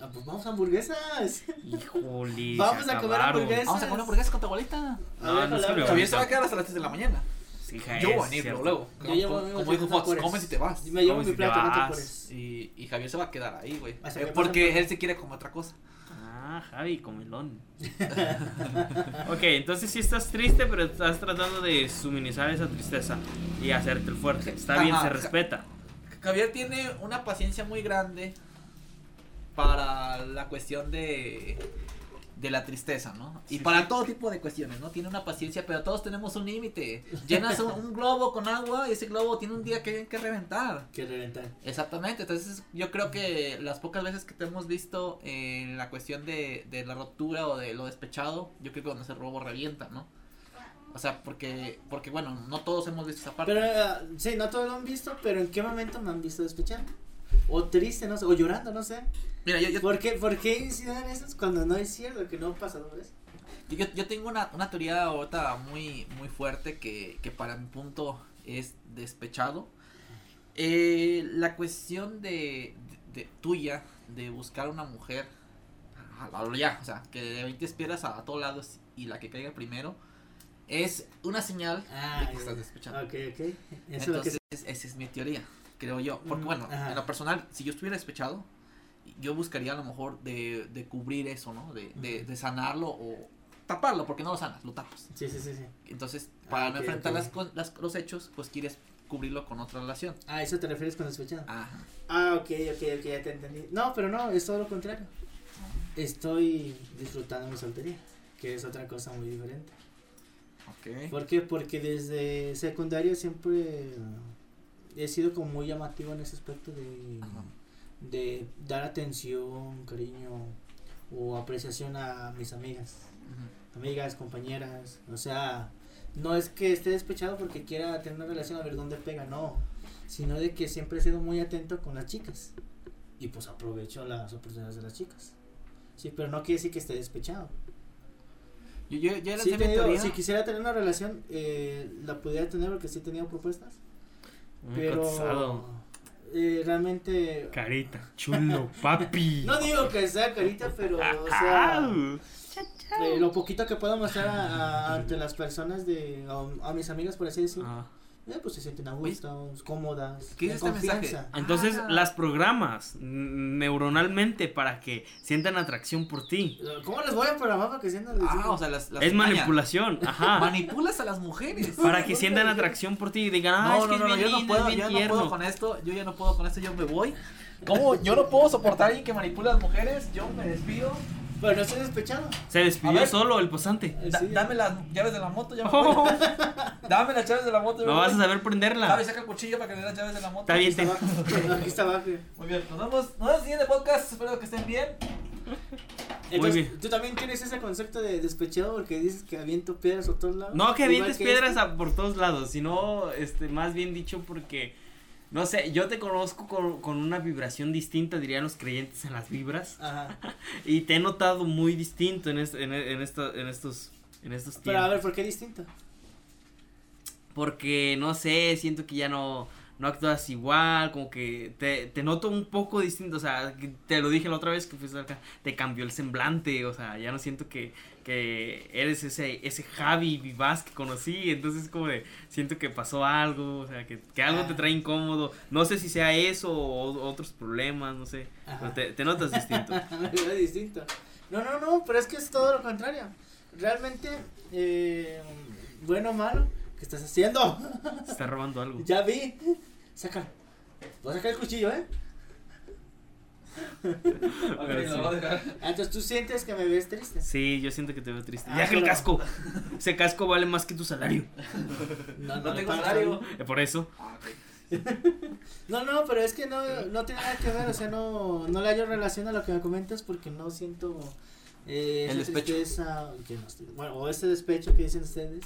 Ah, pues vamos a hamburguesas. Híjole. Vamos a comer hamburguesas. Vamos a comer hamburguesas con tu abuelita. No, no es que Javier se va a quedar hasta las 3 de la mañana. Sí, hija, Yo voy a cierto. luego, luego. Yo llevo como, como dijo Fox, comes y te vas. Me llevo mi plato, no te. Y, y Javier se va a quedar ahí, güey. Eh, que porque él se quiere comer otra cosa. Ah, Javi, comelón. ok, entonces sí estás triste, pero estás tratando de suministrar esa tristeza y hacerte el fuerte. Está bien, Ajá, se respeta. Javier tiene una paciencia muy grande para la cuestión de de la tristeza, ¿no? Y Sí, para sí. todo tipo de cuestiones, ¿no? Tiene una paciencia, pero todos tenemos un límite. Llenas un, un globo con agua y ese globo tiene un día que, que reventar. Que reventar. Exactamente, entonces yo creo que las pocas veces que te hemos visto en la cuestión de, de la ruptura o de lo despechado, yo creo que cuando ese robo revienta, ¿no? O sea, porque, porque bueno, no todos hemos visto esa parte. Pero, ah, sí, no todos lo han visto, pero ¿en qué momento me han visto despechado? O triste, no sé, o llorando, no sé. Mira, yo, yo, ¿Por qué, ¿Por qué inciden esos cuando no es cierto que no pasa ¿no ves? yo, yo tengo una, una teoría ahorita muy, muy fuerte que, que para mi punto es despechado. Eh, la cuestión de, de, de tuya, de buscar una mujer, a a lo ya, o sea, que de 20 piedras a, a todos lados y la que caiga primero, es una señal Ah, de que estás despechado. Ok, ok. Eso es lo que Entonces, esa es mi teoría, creo yo. Porque Mm, bueno, ajá. en lo personal, si yo estuviera despechado, yo buscaría a lo mejor de, de cubrir eso, ¿no? De, de, de sanarlo o taparlo, porque no lo sanas, lo tapas. Sí, sí, sí, sí. Entonces, para Ah, no enfrentar las, co- las- los hechos, pues quieres cubrirlo con otra relación. Ah, ¿eso te refieres con despechado? Ajá. Ah, ok, ok, ok, ya te entendí. No, pero no, es todo lo contrario. Estoy disfrutando mi soltería, que es otra cosa muy diferente. Ok. ¿Por qué? Porque desde secundario siempre he sido como muy llamativo en ese aspecto de, Ajá. De dar atención, cariño o apreciación a mis amigas. Amigas, compañeras, o sea, no es que esté despechado porque quiera tener una relación a ver dónde pega, no, sino de que siempre he sido muy atento con las chicas y pues aprovecho las oportunidades de las chicas. Sí, pero no quiere decir que esté despechado. Yo, Sí, si quisiera tener una relación, eh, la pudiera tener porque sí he tenido propuestas, Muy pero cotizado. Eh, realmente... Carita, chulo, papi. No digo que sea carita, pero, o sea... eh, lo poquito que puedo mostrar a- a- ante las personas de a, a mis amigas por así decirlo Ah. Eh, pues se sienten a gusto cómodas ¿Qué es este mensaje? confianza. Entonces Ah. las programas neuronalmente para que sientan atracción por ti. cómo les voy a programar para que sientan Ah, o sea, las, las Es manipulación, ajá. Manipulas a las mujeres. para que sientan atracción por ti y digan, ah, No, es que no, no, es yo bien no puedo, es bien yo no puedo con esto, yo ya no puedo con esto, yo me voy. ¿Cómo? Yo no puedo soportar a alguien que manipula a las mujeres, yo me despido. Pero no estoy despechado Se despidió ver. solo el posante. Da- Sí. dame las llaves de la moto, ya me. Dame las llaves de la moto. No vas a saber prenderla. Javi, saca el cuchillo para que le dé las llaves de la moto. Está bien, aquí está abajo aquí está abajo Muy bien, nos vemos, nos vemos en el siguiente podcast, espero que estén bien. entonces bien. tú también tienes ese concepto de despechado porque dices que aviento piedras por todos lados No que avientes que piedras este. a- por todos lados, sino este más bien dicho porque no sé, yo te conozco con, con una vibración distinta, dirían los creyentes en las vibras, ajá. Y te he notado muy distinto en, est- en, en, esta- en estos en estos pero a ver tiempos. por qué distinto Porque no sé, siento que ya no no actúas igual, como que te, te noto un poco distinto, o sea, te lo dije la otra vez que fuiste acá, te cambió el semblante, o sea, ya no siento que, que eres ese, ese Javi vivaz que conocí, entonces como de, siento que pasó algo, o sea, que, que algo te Ah. trae incómodo, no sé si sea eso o otros problemas, no sé, pero te, te notas distinto. Distinto. No, no, no, pero es que es todo lo contrario. Realmente, eh, bueno o malo, ¿qué estás haciendo? Se está robando algo. ya vi. Sácalo. Voy a sacar el cuchillo, ¿eh? Sí. Ah, Entonces tú sientes que me ves triste. Sí, yo siento que te veo triste. Ah, ya que el casco, ese casco vale más que tu salario. No, tengo salario. Eh, Por eso. No, no, pero es que no, no tiene nada que ver, o sea, no, no le hallo relación a lo que me comentas porque no siento eh, El esa despecho. tristeza, que no estoy- bueno, o ese despecho que dicen ustedes.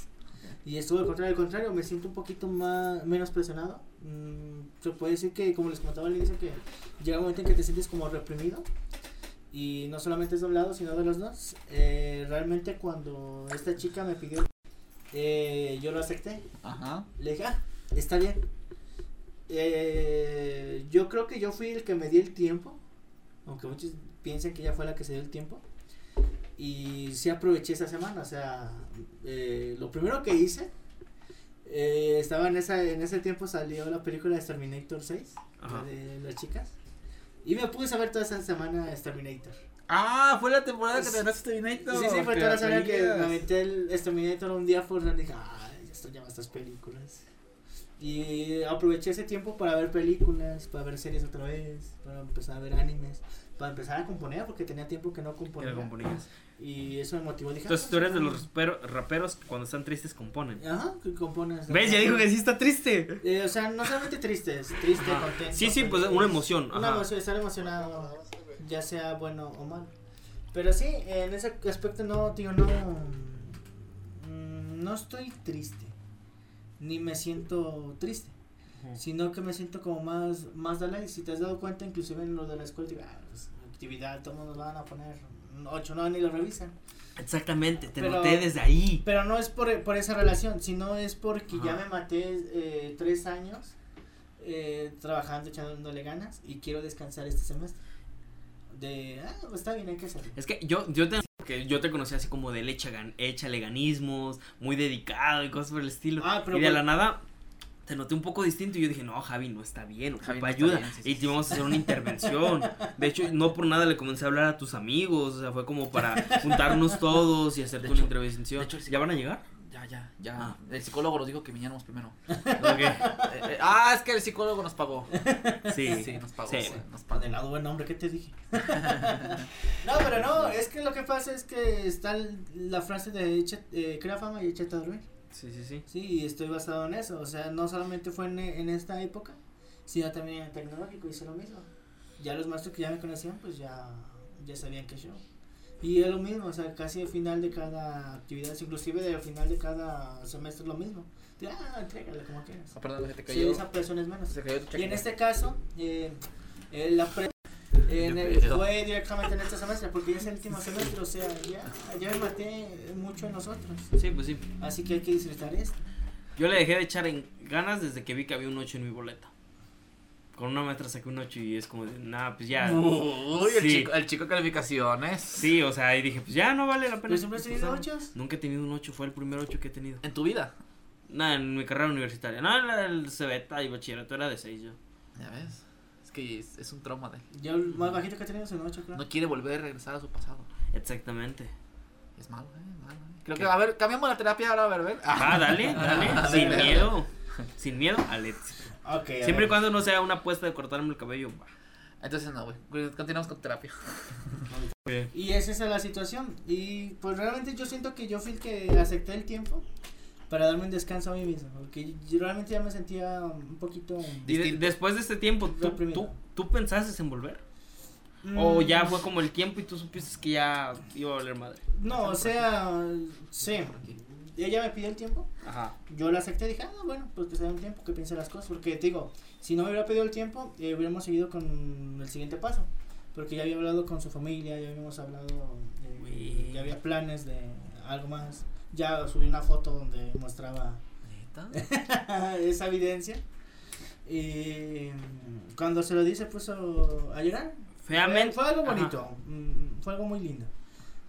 Y estuvo al contrario, al contrario, me siento un poquito más, menos presionado. Mm, se puede decir que, como les comentaba al inicio, que llega un momento en que te sientes como reprimido. Y no solamente es doblado, sino de los dos. Eh, realmente cuando esta chica me pidió, eh, yo lo acepté. Ajá. Le dije, ah, está bien. Eh, yo creo que yo fui el que me di el tiempo, aunque muchos piensen que ella fue la que se dio el tiempo. Y sí aproveché esa semana, o sea, eh, lo primero que hice, eh, estaba en, esa, en ese tiempo salió la película de Terminator 6, la de las chicas. Y me puse a ver toda esa semana Terminator. Ah, fue la temporada que Sí. te ganaste Terminator. Sí, sí, fue toda la semana que me aventé el Exterminator un día por y dije, ay, esto llama estas películas. Y aproveché ese tiempo para ver películas, para ver series otra vez, para empezar a ver animes, para empezar a componer, porque tenía tiempo que no Que componía. componías. Y eso me motivó. Dije, Entonces ah, tú eres de los rapero- raperos que cuando están tristes componen. Ajá, que compones. ¿Ves? Ya dijo que sí está triste. Eh, o sea, no solamente tristes, triste, Ajá. contento. Sí, sí, pues, una emoción, Una ajá. emoción, estar emocionado, ya sea bueno o malo. Pero sí, en ese aspecto no, digo, no. mm, No estoy triste, ni me siento triste, sino que me siento como más, más de. Si te has dado cuenta, inclusive en lo de la escuela, digo, ah, pues, actividad, todos nos van a poner 8, no, ni lo revisan. Exactamente, te Pero- noté desde ahí. Pero no es por, por esa relación, sino es porque ya me maté eh, tres años eh, trabajando, echándole ganas y quiero descansar este semestre. De, ah, pues está bien, hay que hacerlo. Es que yo, yo te que yo te conocí así como del echa gan- échale ganismos, muy dedicado y cosas por el estilo. Ah, pero y de la nada te noté un poco distinto y yo dije, no, Javi no está bien, Javi ocupa no está ayuda. bien, sí, sí, y te vamos a hacer una intervención. De hecho, no por nada le comencé a hablar a tus amigos, o sea, fue como para juntarnos todos y hacerte De una hecho- intervención. de hecho. ¿Ya van a llegar? Ya, ya, ya. Ah. El psicólogo nos dijo que viniéramos primero. Eh, eh, ah, es que el psicólogo nos pagó. Sí, Sí, nos pagó. Sí. sí, nos pagó. De lado buen nombre, ¿qué te dije? no, pero no, es que lo que pasa es que está la frase de echa- eh, crea fama y échate a dormir. Sí, sí, sí. Sí, y estoy basado en eso. O sea, no solamente fue en, en esta época, sino también en el tecnológico, hice lo mismo. Ya los maestros que ya me conocían, pues ya, ya sabían que yo. Y es lo mismo, o sea, casi al final de cada actividad, inclusive al final de cada semestre es lo mismo. Ah, entrégale como quieras. Ah, perdón, se te Sí, cayó. esa presión es menos. Se cayó tu Y en este caso, eh, eh, la pre en el- fue directamente en este semestre, porque ya es el último semestre, o sea, ya, ya me maté mucho en nosotros. Sí, pues sí. Así que hay que disfrutar esto. Yo le dejé de echar en ganas desde que vi que había un 8 en mi boleta. Con una maestra saqué un 8 y es como de, nada, pues ya. Uy, el, Sí. chico, el chico de calificaciones. Sí, o sea, y dije, pues ya no vale la pena. ¿Pero siempre has tenido esforzarme. ochos? Nunca he tenido un 8, fue el primer 8 que he tenido. En tu vida. Nada, en mi carrera universitaria. No, en la del Cebeta y bachillerato era de 6 yo. Ya ves. Es que es, es un trauma de él. Yo el más bajito que he tenido es un 8, creo. No quiere volver a regresar a su pasado. Exactamente. Es malo, eh, malo. eh. Creo ¿Qué? que, a ver, cambiamos la terapia ahora, a ver, a ver. Ah, dale, dale. Ah, sin dale. miedo. Sin miedo al éxito. Ok, a Siempre y cuando no sea una apuesta de cortarme el cabello, va. Entonces no, güey. Continuamos con terapia. Y esa es la situación. Y pues realmente yo siento que yo fui el que acepté el tiempo para darme un descanso a mí mismo. Porque yo realmente ya me sentía un poquito. Y de- Distinto. después de este tiempo, ¿tú, tú, tú pensaste en volver? ¿O Mm, ya fue como el tiempo y tú supiste que ya iba a valer madre? No, o sea, sí. Ella me pidió el tiempo. Ajá. Yo lo acepté y dije, ah, bueno, pues que se dé un tiempo que piense las cosas. Porque te digo, si no me hubiera pedido el tiempo, eh, hubiéramos seguido con el siguiente paso. Porque ya había hablado con su familia, ya habíamos hablado, de- Uy. ya había planes de algo más. Ya subí una foto donde mostraba esa evidencia. Y cuando se lo di se puso a llorar. Feamente. Fue algo bonito, mm, fue algo muy lindo.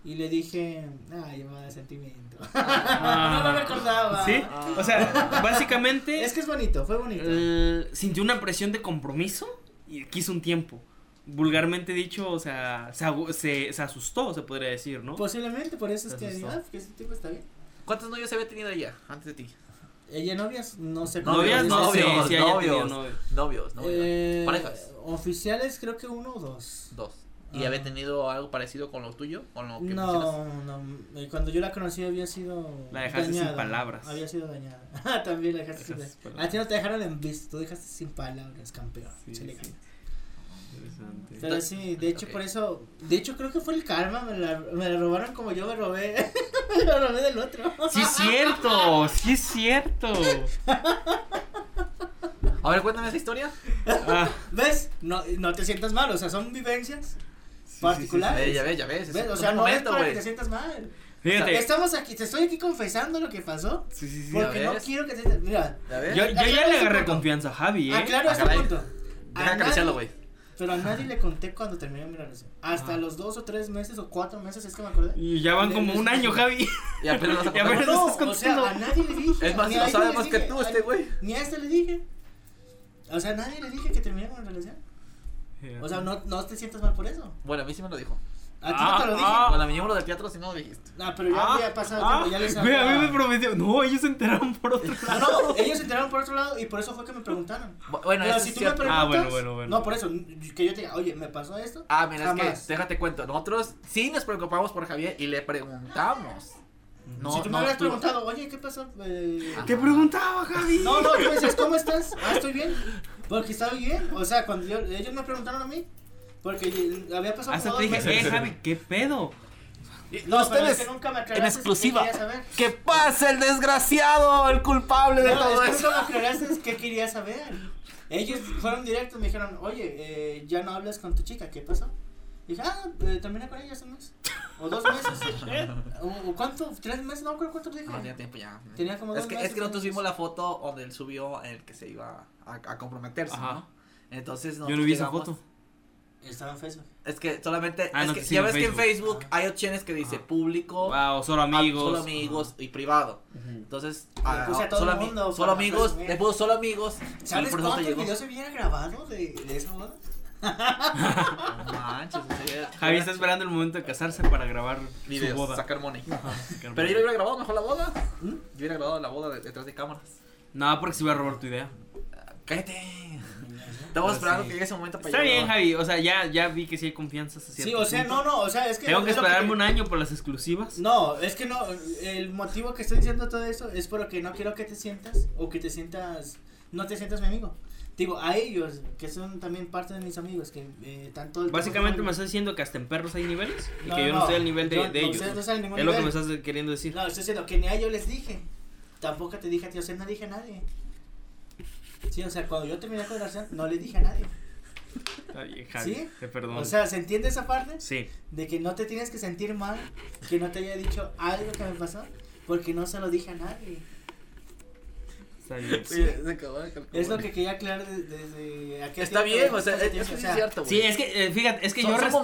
Y le dije, ay, llamada de sentimiento. Ah. no me recordaba. ¿Sí? Ah. O sea, básicamente Es que es bonito, fue bonito. eh, sintió una presión de compromiso y quiso un tiempo. Vulgarmente dicho, o sea, se, se, se asustó, se podría decir, ¿no? Posiblemente, por eso es Se que asustó. digo, ah, que ese tipo está bien. ¿Cuántos novios había tenido ella antes de ti? Ella novias, no sé Novias, no novios, novios. novios. Novios, novios. Eh, Parejas. Oficiales creo que uno o dos. Dos. ¿Y Ah. había tenido algo parecido con lo tuyo? ¿Con lo que mencionas? No, no, eh, cuando yo la conocí había sido La dejaste sin dañada, palabras. Había sido dañada. También la dejaste sin Dejaste sin palabras. A ti no te dejaron en visto, tú dejaste sin palabras, campeón. Sí. Interesante. Pero sí, de hecho por eso, de hecho creo que fue el karma, me la, me la robaron como yo me robé, me la robé del otro. Sí es cierto, sí es cierto. A ver, cuéntame esa historia. Ah, ¿Ves? No, no te sientas mal, o sea, son vivencias sí, particulares. Ya ves, ya ves. es ¿Ves? O sea, no momento, es para que te sientas mal. Fíjate. Estamos aquí, te estoy aquí confesando lo que pasó, Sí, sí, sí. Porque no quiero que te mira. Yo, yo ya le agarré punto. confianza a Javi, ¿eh? aclaro este punto. Deja acariciarlo, güey. Pero a nadie le conté cuando terminé mi relación. Hasta Ajá. los dos o tres meses o cuatro meses es que me acordé. Y ya van como un año, Javi. Y apenas vas a contar. ves. No, estás o sea, a nadie le dije. Es más, ni lo sabe más que tú, a- este güey. Ni a este le dije. O sea, a nadie le dije que terminé con la relación. O sea, no, no te sientas mal por eso. Bueno, a mí sí me lo dijo. A ti Ah, no te lo dije. ah. Cuando vinimos lo del teatro, sí no lo dijiste. Ah, pero ya Ah, había pasado ah, tiempo, ya les Ve, a mí me había- prometió. No, ellos se enteraron por otro Ah, lado. no, ellos se enteraron por otro lado y por eso fue que me preguntaron. Bu- Bueno, Pero eso si es tú me cierto. preguntas. Ah, bueno, bueno, bueno. No, por eso, que yo te diga, oye, ¿me pasó esto? Ah, mira, es que déjate cuento. Nosotros sí nos preocupamos por Javier y le preguntamos. No, si tú me no, hubieras tú- preguntado, oye, ¿qué pasó? Eh, Ah. ¿Qué preguntaba, Javi? No, no, tú me decías, ¿cómo estás? Ah, estoy bien. Porque estaba bien. O sea, cuando yo- ellos me preguntaron a mí. Porque había pasado Hasta te dije, meses. eh, Javi, ¿qué pedo? Y No, ustedes es que nunca me en exclusiva. saber. ¡Que pase el desgraciado, el culpable de No, todo es que eso! nunca me aclaraste qué querías saber. Ellos fueron directos, me dijeron, oye, eh, ya no hablas con tu chica, ¿qué pasó? Dije, ah, eh, terminé con ella hace un mes. O dos meses. o, o cuánto, tres meses, no creo cuánto te dije. No, tenía tiempo ya. Tenía como es dos que, meses, es que nosotros vimos la foto donde él subió en el que se iba a, a comprometerse, Ajá. ¿no? Entonces Yo no vi esa foto. Estaba en Facebook. Es que solamente. Ah, es no que te ya ves en que en Facebook. Facebook hay opciones que dice público, Ah, o solo a- amigos. solo amigos y privado. Ujú. Entonces, Le ah, puse a todo solo, el mundo solo amigos, le puso solo amigos. ¿Sabes cuántos llegó. videos se habían grabado de, de esa boda? No manches, Javi está esperando el momento de casarse para grabar videos, su boda. sacar money. Ajá, sacar Pero yo hubiera grabado mejor la boda. ¿Mm? Yo hubiera grabado la boda de- detrás de cámaras. No, porque se iba a robar tu idea. Cállate. Estamos esperando sí. que llegue ese momento para Está yo bien. Javi. O sea, ya, ya vi que sí hay confianza. hasta Sí, o sea, punto. no, no, o sea, es que. Tengo que esperarme un año por las exclusivas. No, es que no, el motivo que estoy diciendo todo eso es porque no quiero que te sientas o que te sientas, no te sientas mi amigo. Digo, a ellos, que son también parte de mis amigos, que eh, tanto... el Básicamente me estás diciendo que hasta en perros hay niveles y No, que yo no, no, estoy al nivel de, yo- de no, ellos. no están en ningún es lo que me estás queriendo decir. No, estoy diciendo que ni a ellos les dije, tampoco te dije a ti, o sea, no dije a nadie. Sí, o sea, cuando yo terminé con la relación, no le dije a nadie. Está bien, Javi. ¿Sí? Te perdono. O sea, ¿se entiende esa parte? sí. De que no te tienes que sentir mal, que no te haya dicho algo que me pasó, porque no se lo dije a nadie. Se acabó de. Es lo que quería aclarar de- desde aquel Está tiempo, bien, o sea, es, tiempo, es, o sea, cierto, güey. Sí, es que, eh, fíjate, es que Son- yo son respeto.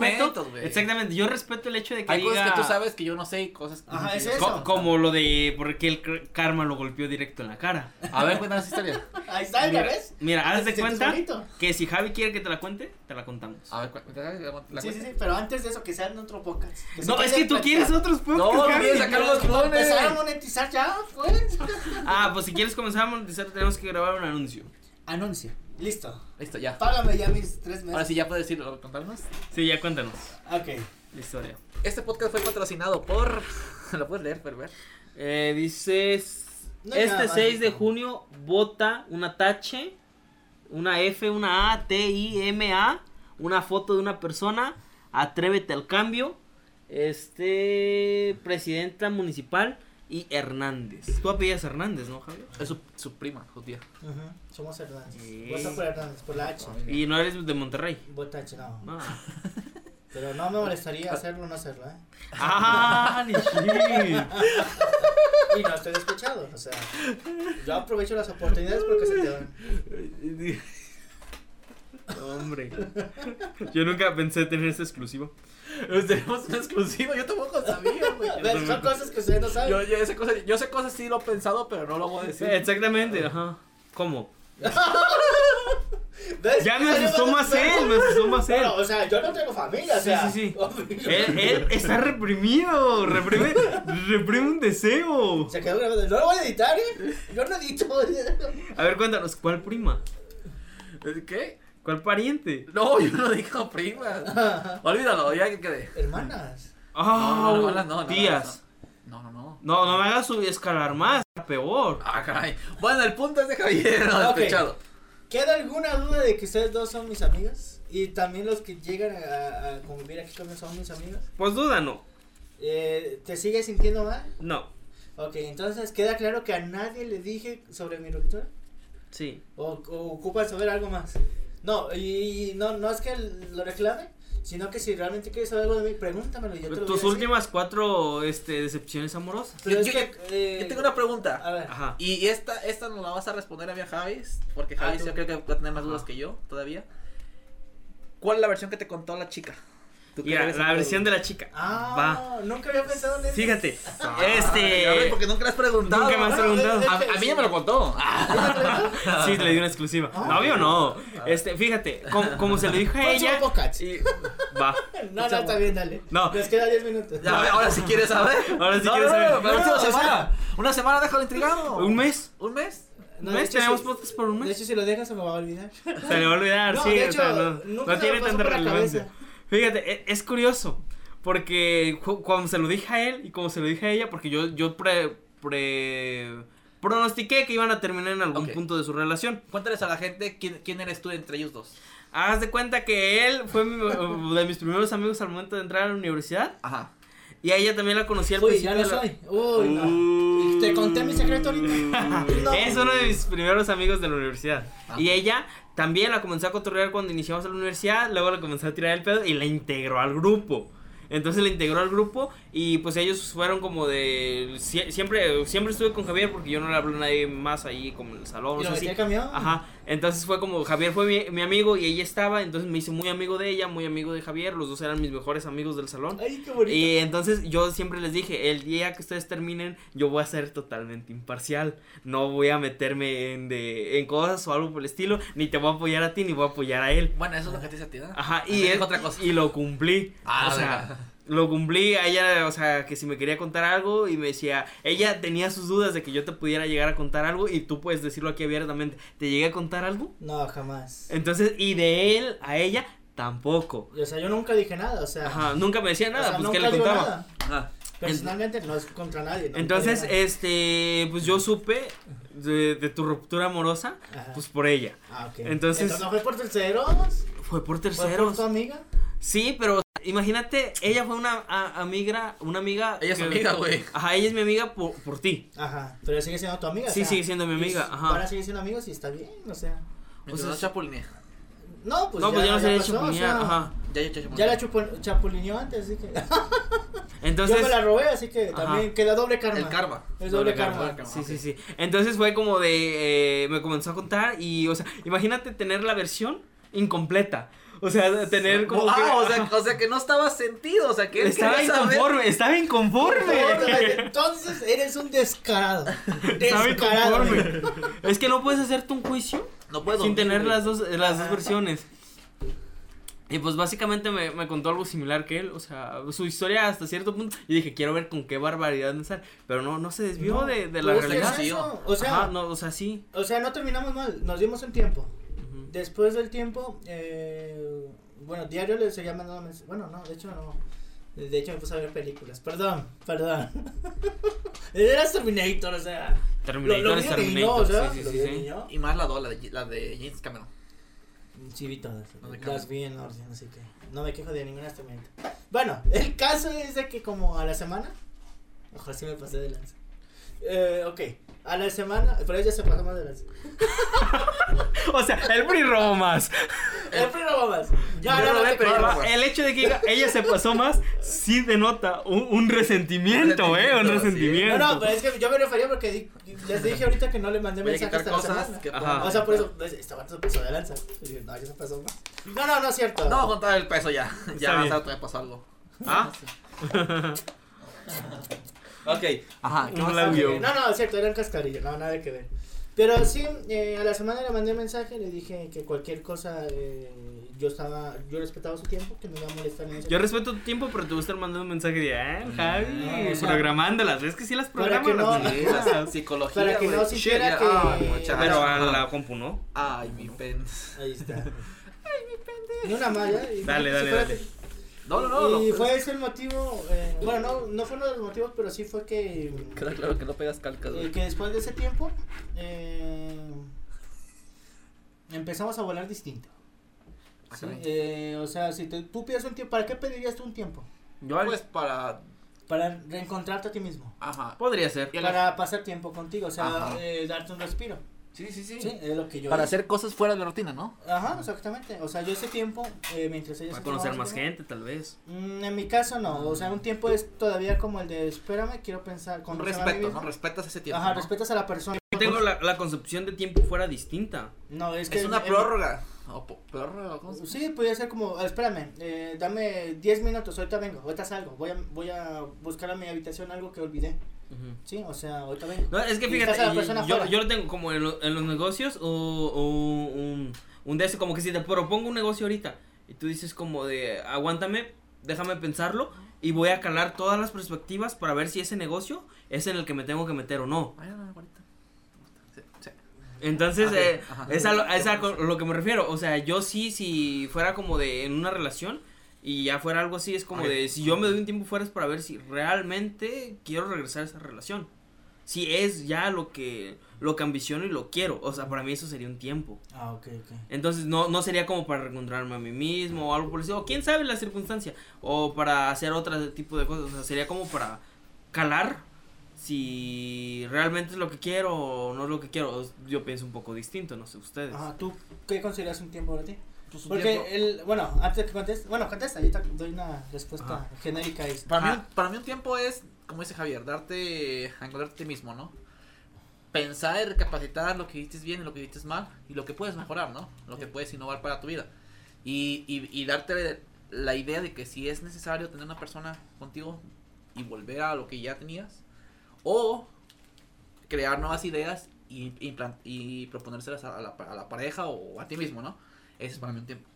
momentos, exactamente, yo respeto el hecho de que Hay diga. cosas que tú sabes que yo no sé y cosas que Ajá, es eso. co- como lo de porque el cr- karma lo golpeó directo en la cara. A ver, cuéntanos esa historia. Ahí está, ¿ya Mira, ves? mira, haz de ¿Te sientes cuenta que si Javi quiere que te la cuente, te la contamos. A ver, cuéntanos. la Sí, sí, sí, pero antes de eso, que sea en otro podcast. No, es que tú platicar. quieres otros podcasts. No, quieres sacar los clones. Empezar a monetizar ya, pues. Ah, pues si quieres comenzar a monetizar, tenemos que grabar un anuncio. Anuncio. Listo. Listo, ya. Págame ya mis tres meses. Ahora sí, ya puedes decirlo, contarnos. Sí, ya cuéntanos Ok. la historia. Este podcast fue patrocinado por. ¿Lo puedes leer, Perver? Eh, dice, No hay nada este más. 6 de junio vota una tache, una F, una A, T, I, M, A, una foto de una persona, atrévete al cambio, este, presidenta municipal y Hernández. Tú apellidas Hernández, ¿no, Javier? Es su, su prima, judía. Ujú, Somos Hernández. Vota por Hernández, por la H. Y no eres de Monterrey. Vota H, no. No. Pero no me molestaría hacerlo o no hacerlo, ¿eh? Ah, ni shit. Y no estoy despechado, o sea. Yo aprovecho las oportunidades porque se te dan. Hombre. Yo nunca pensé tener ese exclusivo. Tenemos una exclusiva, yo tampoco sabía, güey. Son cosas que ustedes no saben. Yo, yo, sé cosas, yo sé cosas, sí lo he pensado, pero no lo voy a decir. Exactamente, ajá. ¿Cómo? ¿Ves? Ya me asustó más él, me asustó más él. Bueno, o sea, yo no tengo familia, o Sí, sea. sí, sí. Él, él está reprimido, reprime, reprime un deseo. Se quedó grabado. No lo voy a editar, ¿eh? Yo no edito. A ver, cuéntanos, ¿cuál prima? ¿Qué? ¿Cuál pariente? No, yo no digo prima. Olvídalo, ya que quede. Hermanas. Ah, no, no, no, no, tías. No, no, no. No, no me hagas subir escalar más, peor. Ah, caray. Bueno, el punto es de Javier, no despechado. ¿Queda alguna duda de que ustedes dos son mis amigas? Y también los que llegan a, a convivir aquí conmigo son mis amigos. Pues duda no. Eh, ¿Te sigues sintiendo mal? No, Ok, entonces queda claro que a nadie le dije sobre mi ruptura. sí. ¿O, o ocupan saber algo más? No, y, y no, no es que lo reclame, sino que si realmente quieres saber algo de mí, pregúntamelo. Yo te lo voy a Tus decir. últimas cuatro este, decepciones amorosas. Pero Yo- es yo- que, eh, Yo tengo una pregunta. A ver, Ajá. Y esta, esta no la vas a responder a mi Javis, porque Ah, Javis tú. yo creo que va a tener más Ajá. dudas que yo todavía. ¿Cuál es la versión que te contó la chica? Mira, la versión de la chica. Ah, Va. nunca había pensado en eso. Fíjate, Ah, ya ves, este. porque nunca le has preguntado. Nunca me has Ah, preguntado. de- de- A, a mí ya me lo contó. Sí, le di una exclusiva. Ah. No, obvio no. Este, fíjate, como, como se lo dijo a ella. y- Va. No, no, está bien, dale. No. Nos queda 10 minutos. Ya, a ver, ahora si quieres saber. Ahora sí No, quiero no, saber. no, No, sea- semana. Una semana déjalo intrigado. Un mes. ¿Un mes? No, Un de mes, hecho, tenemos sí. podcast por un De mes. hecho, si lo dejas se me va a olvidar. Se le va a olvidar, No, sí, de o sea, hecho, no, nunca no se tiene tanta relevancia. cabeza. Fíjate, e- es, curioso, porque cu- cuando se lo dije a él y como se lo dije a ella, porque yo, yo pre, pre, pronostiqué que iban a terminar en algún Ok. punto de su relación. Cuéntales a la gente quién, quién eres tú entre ellos dos. Haz de cuenta que él fue mi- de mis primeros amigos al momento de entrar a la universidad Ajá. y a ella también la conocí al Uy, principio ya lo la- soy. Uy, no. ¿Te conté mi secreto ahorita? No. Es uno de mis primeros amigos de la universidad. Ah. Y ella también la comenzó a cotorrear cuando iniciamos la universidad, luego la comenzó a tirar el pedo y la integró al grupo. Entonces le integró al grupo y pues ellos fueron como de... sie- siempre siempre estuve con Javier porque yo no le hablé a nadie más ahí como en el salón. ¿Y? Ajá, entonces fue como Javier fue mi, mi amigo y ella estaba, entonces me hice muy amigo de ella, muy amigo de Javier, los dos eran mis mejores amigos del salón. Ay, qué bonito. Y entonces yo siempre les dije, el día que ustedes terminen, yo voy a ser totalmente imparcial. No voy a meterme en, de, en cosas o algo por el estilo, ni te voy a apoyar a ti, ni voy a apoyar a él. Bueno, eso es lo que te dice a ti, ¿no? Ajá, y, él- otra cosa. y lo cumplí. Ah, o sea. Lo cumplí a ella, o sea, que si me quería contar algo y me decía, ella tenía sus dudas de que yo te pudiera llegar a contar algo y tú puedes decirlo aquí abiertamente, ¿te llegué a contar algo? No, jamás. Entonces, y de él a ella tampoco. O sea, yo nunca dije nada, o sea. Ajá, nunca me decía o nada, sea, pues que le contaba. nada. Ajá. Personalmente no es contra nadie. ¿no? Entonces, este, pues yo supe de, de tu ruptura amorosa. Ajá. pues por ella. Ah, ok. entonces- ¿no fue por terceros? Fue por ¿Fue terceros. por tu amiga? Sí, pero imagínate, ella fue una a- amiga, una amiga. Ella es que- amiga, güey. Ajá, ella es mi amiga por, por ti. Ajá. Pero sigue siendo tu amiga. o Sí, sea, sigue siendo mi amiga, ajá. Ahora sigue siendo amigos y está bien, o sea. Mientras sea, no. No, pues no, ya, pues ya no pasó, o sea, ajá. Ya, ya, ya, Ya la chupo- chapulineó antes, así que. Entonces. yo me la robé, así que Ajá. también queda doble karma. El karma. Es doble, Doble karma. Sí, sí, sí. Entonces fue como de. eh, me comenzó a contar y, o sea, imagínate tener la versión incompleta. O sea, tener como. ah, que- o sea, o sea que no estaba sentido, o sea que él Estaba quería saber. inconforme, estaba inconforme. Entonces eres un descarado. Estaba Descarado. inconforme. Es que no puedes hacerte un juicio No puedo. sin tener las dos, las dos versiones. Y pues básicamente me, me contó algo similar que él, o sea, su historia hasta cierto punto. Y dije, quiero ver con qué barbaridad me sale. Pero no, no se desvió No, de, de la realidad. eso, O sea, Ajá, no, o sea, sí. o sea, no terminamos mal. Nos dimos un tiempo. Después del tiempo, eh, bueno, diario le seguía mandando mensajes. Bueno, no, de hecho no. De hecho me puse a ver películas. Perdón, perdón. Era Terminator, o sea. Terminator lo, lo es niño, Terminator, sí, sí, sí, sí. Y más la dos, la de, la de James Cameron. Sí, vi todas. No me Las vi en orden, así que no me quejo de ninguna Terminator. Bueno, el caso es de que como a la semana, ojalá sí me pasé de lanza. Eh, ok, a la semana, pero ella se pasó más de lanza. O sea, el PRI robó más. El primero más. Ya, no, no, pero ya. El hecho de que ella se pasó más, sí denota un, un resentimiento, eh, un Resentimiento, sí. No, no, pero es que yo me refería porque di- les dije ahorita que no le mandé mensajes hasta la semana. que Ajá. puedan- O sea, por eso, pues, esta vato se pasó de lanza. Y dije, no, ya se pasó más. No, no, no es cierto. No, contar el peso ya. Ya bien. vas a pasó algo. Ah, Ok. Ajá. ¿qué Un más? labio. Ok, No, no, es cierto, eran cascarillas, no, nada que ver. Pero sí, eh, a la semana le mandé mensaje, le dije que cualquier cosa, eh, yo estaba, yo respetaba su tiempo, que me iba a molestar en ese yo respeto tu tiempo, pero te voy a estar mandando un mensaje de, ah, Javi, No, o sea, programándolas. ¿Ves que sí las para programas? que no- las Sí, niñas? la psicología. Para que no sintiera Shit, que-. Ay, muchacho. Pero a la compu, ¿no? Ay, mi pen. Ahí está. Ay, mi pendejo. Ni una malla. y- Dale, dale, dale. No, no, no. Y no, fue ese el motivo, eh, bueno, no, no fue uno de los motivos, pero sí fue que, Queda claro que no pegas calcas, eh, que después de ese tiempo, eh, empezamos a volar distinto. Ah. Eh, o sea, si te- tú pides un tiempo, ¿para qué pedirías tú un tiempo? Yo Pues para. Para reencontrarte a ti mismo. Ajá. podría ser. Para pasar tiempo contigo, o sea, eh, darte un respiro. Sí, sí, sí. Sí, es lo que yo Para hice. hacer cosas fuera de la rutina, ¿no? Ajá, exactamente. O sea, yo ese tiempo, eh, mientras ella Para conocer más tiempo- gente, tal vez. Mm, en mi caso no, o sea, un tiempo es todavía como el de espérame, quiero pensar Con respeto. ¿no? Respetas ese tiempo. Ajá, ¿no? respetas a la persona. Yo tengo la, la concepción de tiempo fuera distinta. No, es que Es una en- prórroga. O po- prórroga, ¿cómo Sí, podría ser como, ah, espérame, eh, dame 10 minutos, ahorita vengo, ahorita salgo, voy a, voy a buscar a mi habitación algo que olvidé, Sí, o sea, ahorita vengo. No, es que fíjate, estás a la y- persona yo, yo lo tengo como en, lo- en los negocios o, o un, un de ese, como que si te propongo un negocio ahorita y tú dices como de, aguántame, déjame pensarlo y voy a calar todas las perspectivas para ver si ese negocio es en el que me tengo que meter o no. Entonces, Ok, eh, ajá. es a, lo, es a lo que me refiero. O sea, yo sí, si fuera como de en una relación y ya fuera algo así, es como de si yo me doy un tiempo fuera es para ver si realmente quiero regresar a esa relación. Si es ya lo que lo que ambiciono y lo quiero. O sea, para mí eso sería un tiempo. Ah, ok, ok. Entonces no, no sería como para reencontrarme a mí mismo o algo por el estilo. O quién sabe la circunstancia. O para hacer otro tipo de cosas. O sea, sería como para calar si realmente es lo que quiero o no es lo que quiero. Yo pienso un poco distinto, no sé ustedes. Ajá, ¿tú qué consideras un tiempo para ti? Pues, Porque el, bueno, antes de que conteste, bueno, contesta, ahorita doy una respuesta genérica. y- Para, mí, Ah. para mí un tiempo es, como dice Javier, darte, a encontrarte a ti mismo, ¿no? Pensar y recapacitar lo que hiciste bien y lo que hiciste mal y lo que puedes mejorar, ¿no? Lo que puedes innovar para tu vida. Y, y, y darte la idea de que si es necesario tener una persona contigo y volver a lo que ya tenías, o crear nuevas ideas y, y proponérselas a la, a la pareja o a ti mismo, ¿no? Ese es para mí un tiempo.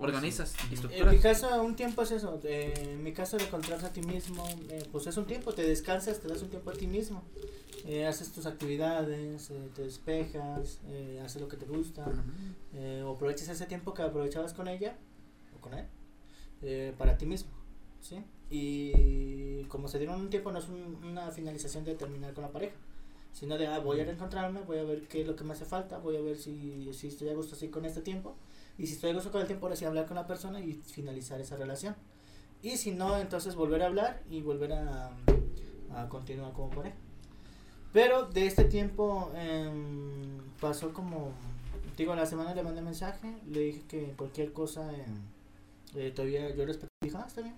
Organizas En mi caso, un tiempo es eso. eh, en mi caso, de encontrarse a ti mismo, eh, pues es un tiempo. Te descansas, te das un tiempo a ti mismo. eh, haces tus actividades, eh, te despejas, eh, haces lo que te gusta. eh, o aprovechas ese tiempo que aprovechabas con ella o con él eh, para ti mismo. ¿sí? Y como se dieron un tiempo, no es un- una finalización de terminar con la pareja. Sino de, ah, voy a reencontrarme, voy a ver qué es lo que me hace falta, voy a ver si, si estoy a gusto así con este tiempo. Y si estoy a gusto con el tiempo, ahora sí hablar con la persona y finalizar esa relación. Y si no, entonces volver a hablar y volver a, a continuar como pareja. Pero de este tiempo em, pasó como, digo, la semana le mandé mensaje, le dije que cualquier cosa em, eh, todavía yo respeto. Dije, ah, está bien.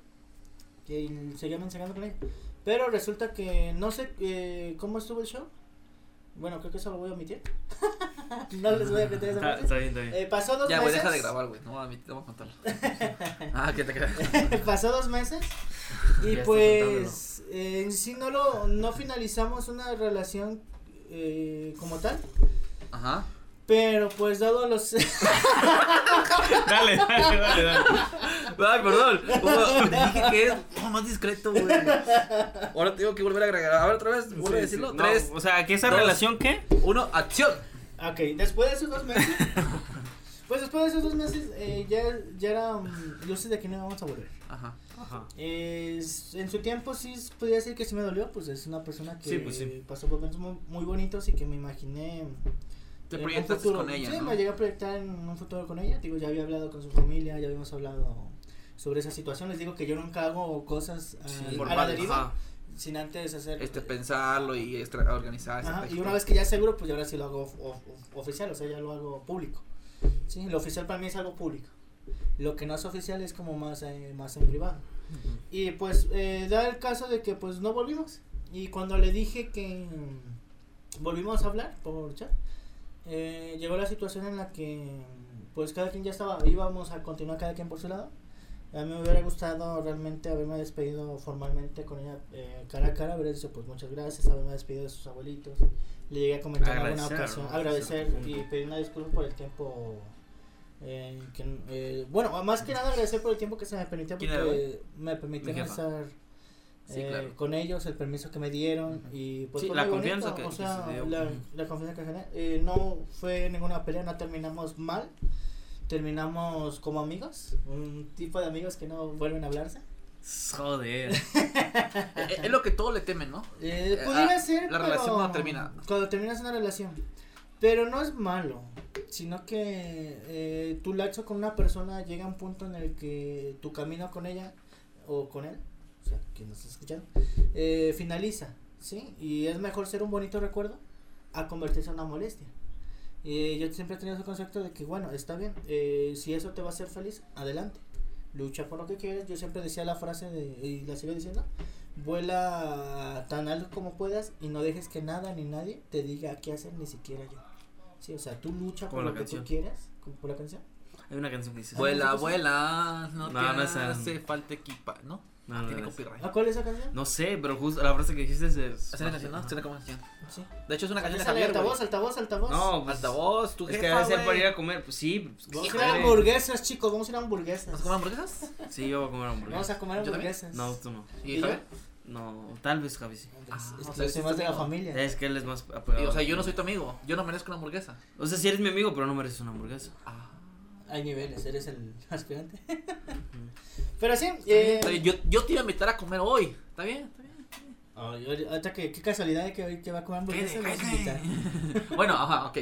Y seguía mensajeando con ella. Pero resulta que no sé eh, cómo estuvo el show. Bueno, creo que eso lo voy a omitir. no les voy a meter esa parte. está bien, está bien. Eh, pasó dos Ya, güey, meses. deja de grabar, güey. No, voy a voy a contarlo. ah, que te creas. pasó dos meses y Ya pues eh, en sí no lo no finalizamos una relación eh, como tal Ajá. Pero pues dado los Dale, dale, dale, dale. Ay, perdón. Te dije que es oh, más discreto, güey. Ahora tengo que volver a agregar. A ver, otra vez, vuelve a decirlo. sí. No, Tres, o sea, que esa dos. relación, ¿qué? uno, acción. ok después de esos dos meses pues después de esos dos meses eh, ya ya era mm, luces de que no íbamos a volver Ajá. Ajá. Es- en su tiempo sí podría decir que sí me dolió pues es una persona que Sí, pues sí. pasó por momentos muy, muy bonitos y que me imaginé Te futuro- con ella, Sí, ¿no? me llegué a proyectar en un futuro con ella. Digo, ya había hablado con su familia, ya habíamos hablado sobre esa situación. Les digo que yo nunca hago cosas a, Sí, a la deriva Ajá. sin antes hacer. Este, pensarlo y extra- organizar. Ajá, y estratégico. una vez que ya seguro, pues ya ahora sí lo hago of- of- oficial, o sea, ya lo hago público. Sí, lo oficial para mí es algo público. Lo que no es oficial es como más, eh, más en privado. Y pues eh, da el caso de que pues no volvimos. Y cuando le dije que mm, volvimos a hablar por chat, eh, llegó la situación en la que pues cada quien ya estaba, íbamos a continuar cada quien por su lado. A mí me hubiera gustado realmente haberme despedido formalmente con ella eh, cara a cara, haber dicho pues muchas gracias, haberme despedido de sus abuelitos. Le llegué a comentar en alguna ocasión, agradecer y pedir una disculpa por el tiempo eh, que, eh, bueno, más que nada agradecer por el tiempo que se me permitió ¿Quién era, porque me jefa. estar Sí, eh, claro. con ellos, el permiso que me dieron y pues Sí, la confianza bonito, que- o sea, que se dio. la, Ujú. la confianza que generé. Eh, no fue ninguna pelea, no terminamos mal, terminamos como amigos, un tipo de amigos que no vuelven a hablarse. Joder. Eh, Es lo que todos le temen, ¿no? Eh, pudiera ah, ser, la pero relación cuando termina. Cuando terminas una relación. Pero no es malo, sino que eh, tu lazo con una persona llega a un punto en el que tu camino con ella o con él, sea, quien nos está escuchando, eh, finaliza, ¿sí? Y es mejor ser un bonito recuerdo a convertirse en una molestia. Eh, yo siempre he tenido ese concepto de que, bueno, está bien, eh, si eso te va a hacer feliz, adelante. Lucha por lo que quieres. Yo siempre decía la frase de, y la sigo diciendo, vuela tan alto como puedas y no dejes que nada ni nadie te diga qué hacer, ni siquiera yo. Sí, o sea, tú lucha por lo canción. que tú quieras, como por la canción. Hay una canción que dice. Vuela, vuela. No, No, te no hace falta equipa, ¿no? No, no, Tiene no es. copyright. ¿A cuál es esa canción? No sé, pero justo la frase que dijiste es. Es una canción, ¿no? Es una canción. Sí. De hecho, es una canción de Javier, altavoz, altavoz, altavoz. No, pues, Altavoz, tu Es que jefa, debe ser para ir a comer. Pues sí. Pues, Vamos a ¿qué ir a quiere? hamburguesas, chicos, vamos a ir a hamburguesas. ¿Vas a comer hamburguesas? Sí, yo voy a comer hamburguesa. Vamos a comer hamburguesas. No, tú no. ¿Y. Javier? No, tal vez Javi sí. Ah, es o que sea, yo soy sí más de la familia. Es que él es más Y, apegado. o sea, yo no soy tu amigo. Yo no merezco una hamburguesa. O sea, si eres mi amigo, pero no mereces una hamburguesa. Ah. Hay niveles, eres el aspirante. Pero sí, eh, Oye, Yo, yo te iba a invitar a comer hoy. ¿Está bien? ¿Está bien? ahori- ahorita que qué casualidad de que hoy que va a comer hamburguesa. Bueno, ajá, ok.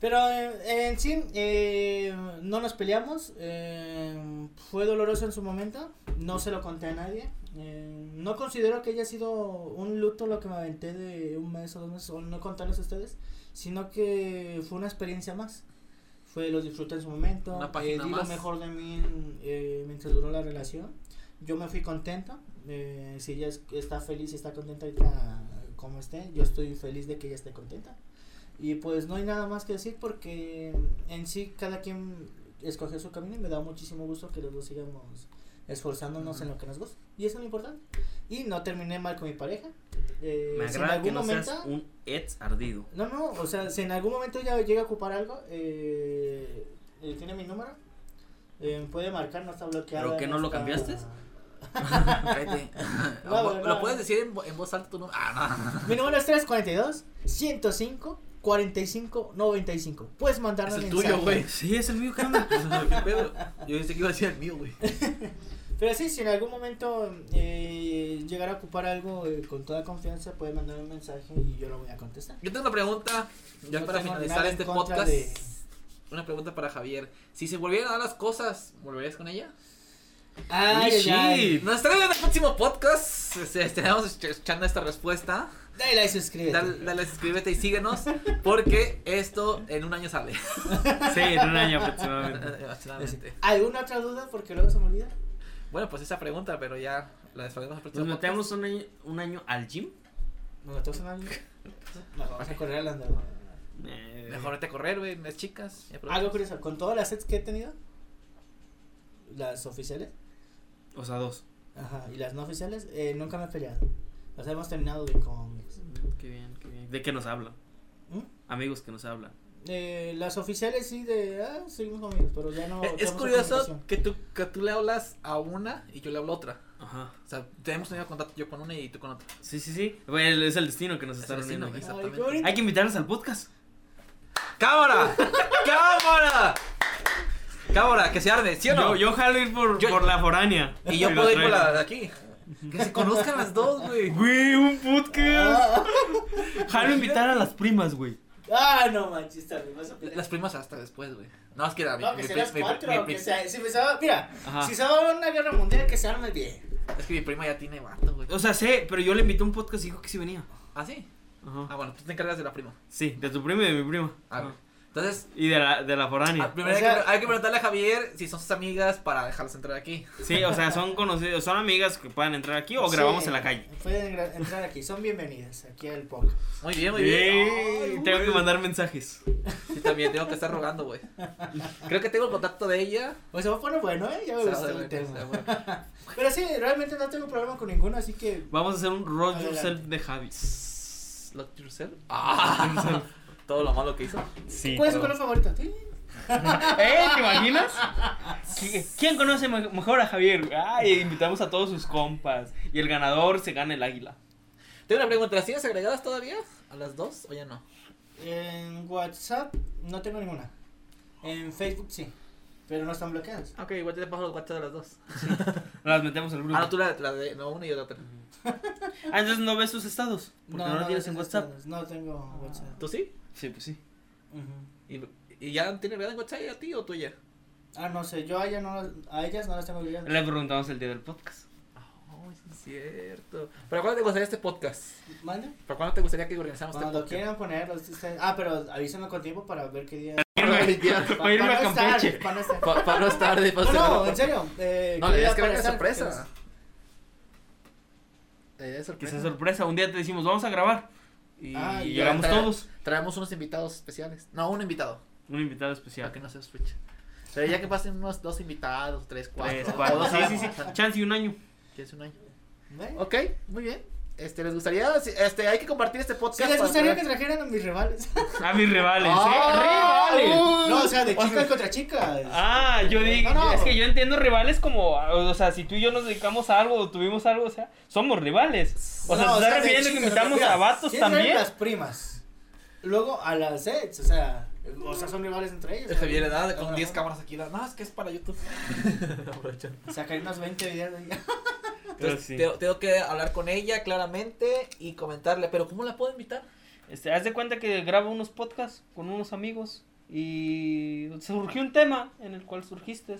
Pero eh, en sí, eh, no nos peleamos. eh, fue doloroso en su momento. No se lo conté a nadie. eh, no considero que haya sido un luto lo que me aventé de un mes o dos meses, o no contarles a ustedes, sino que fue una experiencia más. Fue los disfruté en su momento, Una eh, di lo mejor de mí eh, mientras duró la relación. Yo me fui contento, eh, si ella es- está feliz y está contenta ahorita como esté, yo estoy feliz de que ella esté contenta. Y pues no hay nada más que decir porque en sí cada quien escogió su camino y me da muchísimo gusto que los dos sigamos esforzándonos en lo que nos gusta. Y eso es lo importante. Y no terminé mal con mi pareja. Eh, Me si en agrada que algún no momento- seas un ex ardido. no, no, o sea, si en algún momento ya llega a ocupar algo, eh, eh, tiene mi número, eh, puede marcar, no está bloqueado. ¿Pero que no lo cambiaste? No, ¿Lo, puedes decir en, en voz alta tu número? Ah, Mi número es 342 105 45 95. Puedes no. mandarme Es el mensaje. tuyo, güey. Sí, es el mío, ¿qué onda? ¿Qué pedo? Yo pensé que iba a decir el mío, güey. Pero sí, si en algún momento eh, llegara a ocupar algo eh, con toda confianza, puede mandarme un mensaje y yo lo voy a contestar. Yo tengo una pregunta, ya No para tengo finalizar nada en este contra podcast. de- Una pregunta para Javier. Si se volvieran a dar las cosas, ¿volverías con ella? Ay, ay, ay. shit. Nos trae en el próximo podcast. Este, Estaremos escuchando esta respuesta. Dale like, suscríbete. Dale, dale, suscríbete y síguenos. Porque esto en un año sale. Sí, en un año aproximadamente. Aproximadamente. ¿Alguna otra duda? Porque luego se me olvida. Bueno, pues esa pregunta, pero ya la próximo Nos metemos un año, un año al gym. ¿Nos metemos en algo? No, vamos a correr al andar. Eh, Mejor vete a correr, güey, las chicas. Algo curioso, con todas las sets que he tenido, las oficiales, O sea, dos. ajá, y las no oficiales, eh, nunca me he peleado. Las hemos terminado de cómics. Qué bien, qué bien. ¿De qué nos hablan? ¿Mm? Amigos que nos hablan. Eh, las oficiales sí de, ah, seguimos amigos, pero ya no. Es curioso que tú, que tú le hablas a una y yo le hablo a otra. Ajá. O sea, tenemos tenido contacto yo con una y tú con otra. Sí, sí, sí. Bueno, es el destino que nos Es está reuniendo exactamente. Hay que invitarlos al podcast. ¡Cámara! ¡Cámara! ¡Cámara! Que se arme, ¿sí o no? Yo, yo jalo ir por, Yo- por la foránea. y yo puedo ir por la de aquí. Que se conozcan las dos, güey. Güey, un podcast. Ah, Jalo invitar a las primas, güey. ah, no manches, está bien, vas a pelear. Las primas hasta después, güey. No, es que era mi, No, mi que pri- sean las mi cuatro, mi que pri- sea, si va, mira, Ajá. si se va a una guerra mundial, que se arme bien. Es que mi prima ya tiene vato, güey. O sea, sé, pero yo le invité a un podcast y dijo que sí venía. ¿Ah, sí? Ajá. Ah, bueno, tú te encargas de la prima. Sí, de tu prima y de mi prima. Ah, Ajá. Entonces, Y de la, de la foránea. ah, primero O hay, que, hay que preguntarle a Javier si son sus amigas para dejarlas entrar aquí. Sí, o sea, son conocidos, son amigas que puedan entrar aquí o Sí, grabamos en la calle. Pueden entrar aquí, son bienvenidas aquí al podcast. Muy bien, muy bien. Ay, tengo güey. que mandar mensajes. Sí, también tengo que estar rogando, güey. Creo que tengo el contacto de ella. Pues se va a poner bueno, ¿eh? Ya me Se gustó va a el tema. Pero sí, realmente no tengo problema con ninguno, así que. Vamos a hacer un roll yourself de Javi. Lock yourself. Ah, todo lo malo que hizo. Sí. ¿Cuál es su color favorito? ¿Sí? ¿Eh? ¿Te imaginas? ¿Qui- ¿Quién conoce me- mejor a Javier? Ay, invitamos a todos sus compas. Y el ganador se gana el águila. Tengo una pregunta, ¿las tienes agregadas todavía? ¿A las dos o ya no? En WhatsApp no tengo ninguna. En Facebook sí. Pero no están bloqueadas. Ok, igual te paso los WhatsApp de las dos. Las metemos al grupo. Ah, no, tú la, la de no, una y yo la otra. Ah, entonces no ves sus estados. Porque no, lo tienes en WhatsApp. estados, No tengo WhatsApp. ¿Tú sí? Sí, pues sí. ¿Y, y ya tiene agregada en WhatsApp a ti o tú ya? Ah, no sé, yo a, ella no, a ellas no las tengo agregadas. Le preguntamos el día del podcast. Oh, es cierto. ¿Para cuándo te gustaría este podcast? ¿Mande? ¿Para cuándo te gustaría que organizáramos este Cuando podcast? quieran ponerlos. ustedes- Ah, pero avísenme con tiempo para ver qué día. Para irme a no estar, Campeche. para no estar. Para no estar de No, no, en serio. Eh, No, ¿qué la idea día es que venga sorpresa. La idea es Que sorpresa. sea sorpresa. Un día te decimos, vamos a grabar. Y Ah, y llegamos todos. Traemos unos invitados especiales. No, un invitado. Un invitado especial. Para que no se switch. Pero ya que pasen unos dos invitados, tres, cuatro. Tres, cuatro. o dos Sí, sí, sí. Chance y un año. ¿Quieres un año? ¿Ve? Ok, muy bien. Este, ¿les gustaría? Este, hay que compartir este podcast. Sí, les para gustaría que trajeran a mis rivales. A mis rivales, ¿eh? ¡Rivales! uh. No, o sea, de O sea- chicas contra chicas. Ah, yo digo, No, no. es que yo entiendo rivales como, o sea, si tú y yo nos dedicamos a algo o tuvimos algo, o sea, somos rivales. O sea, ¿te estás refiriendo que invitamos a vatos también? las primas. Luego a las ex, o sea, o sea, son rivales entre ellos. El Javier le da con Ajá. 10 cámaras aquí. da, No, es que es para YouTube. Aprovechando. Sacar unos 20 videos de ella. Entonces, sí. tengo, tengo que hablar con ella claramente y comentarle. Pero, ¿cómo la puedo invitar? Este, haz de cuenta que grabo unos podcasts con unos amigos y surgió un tema en el cual surgiste.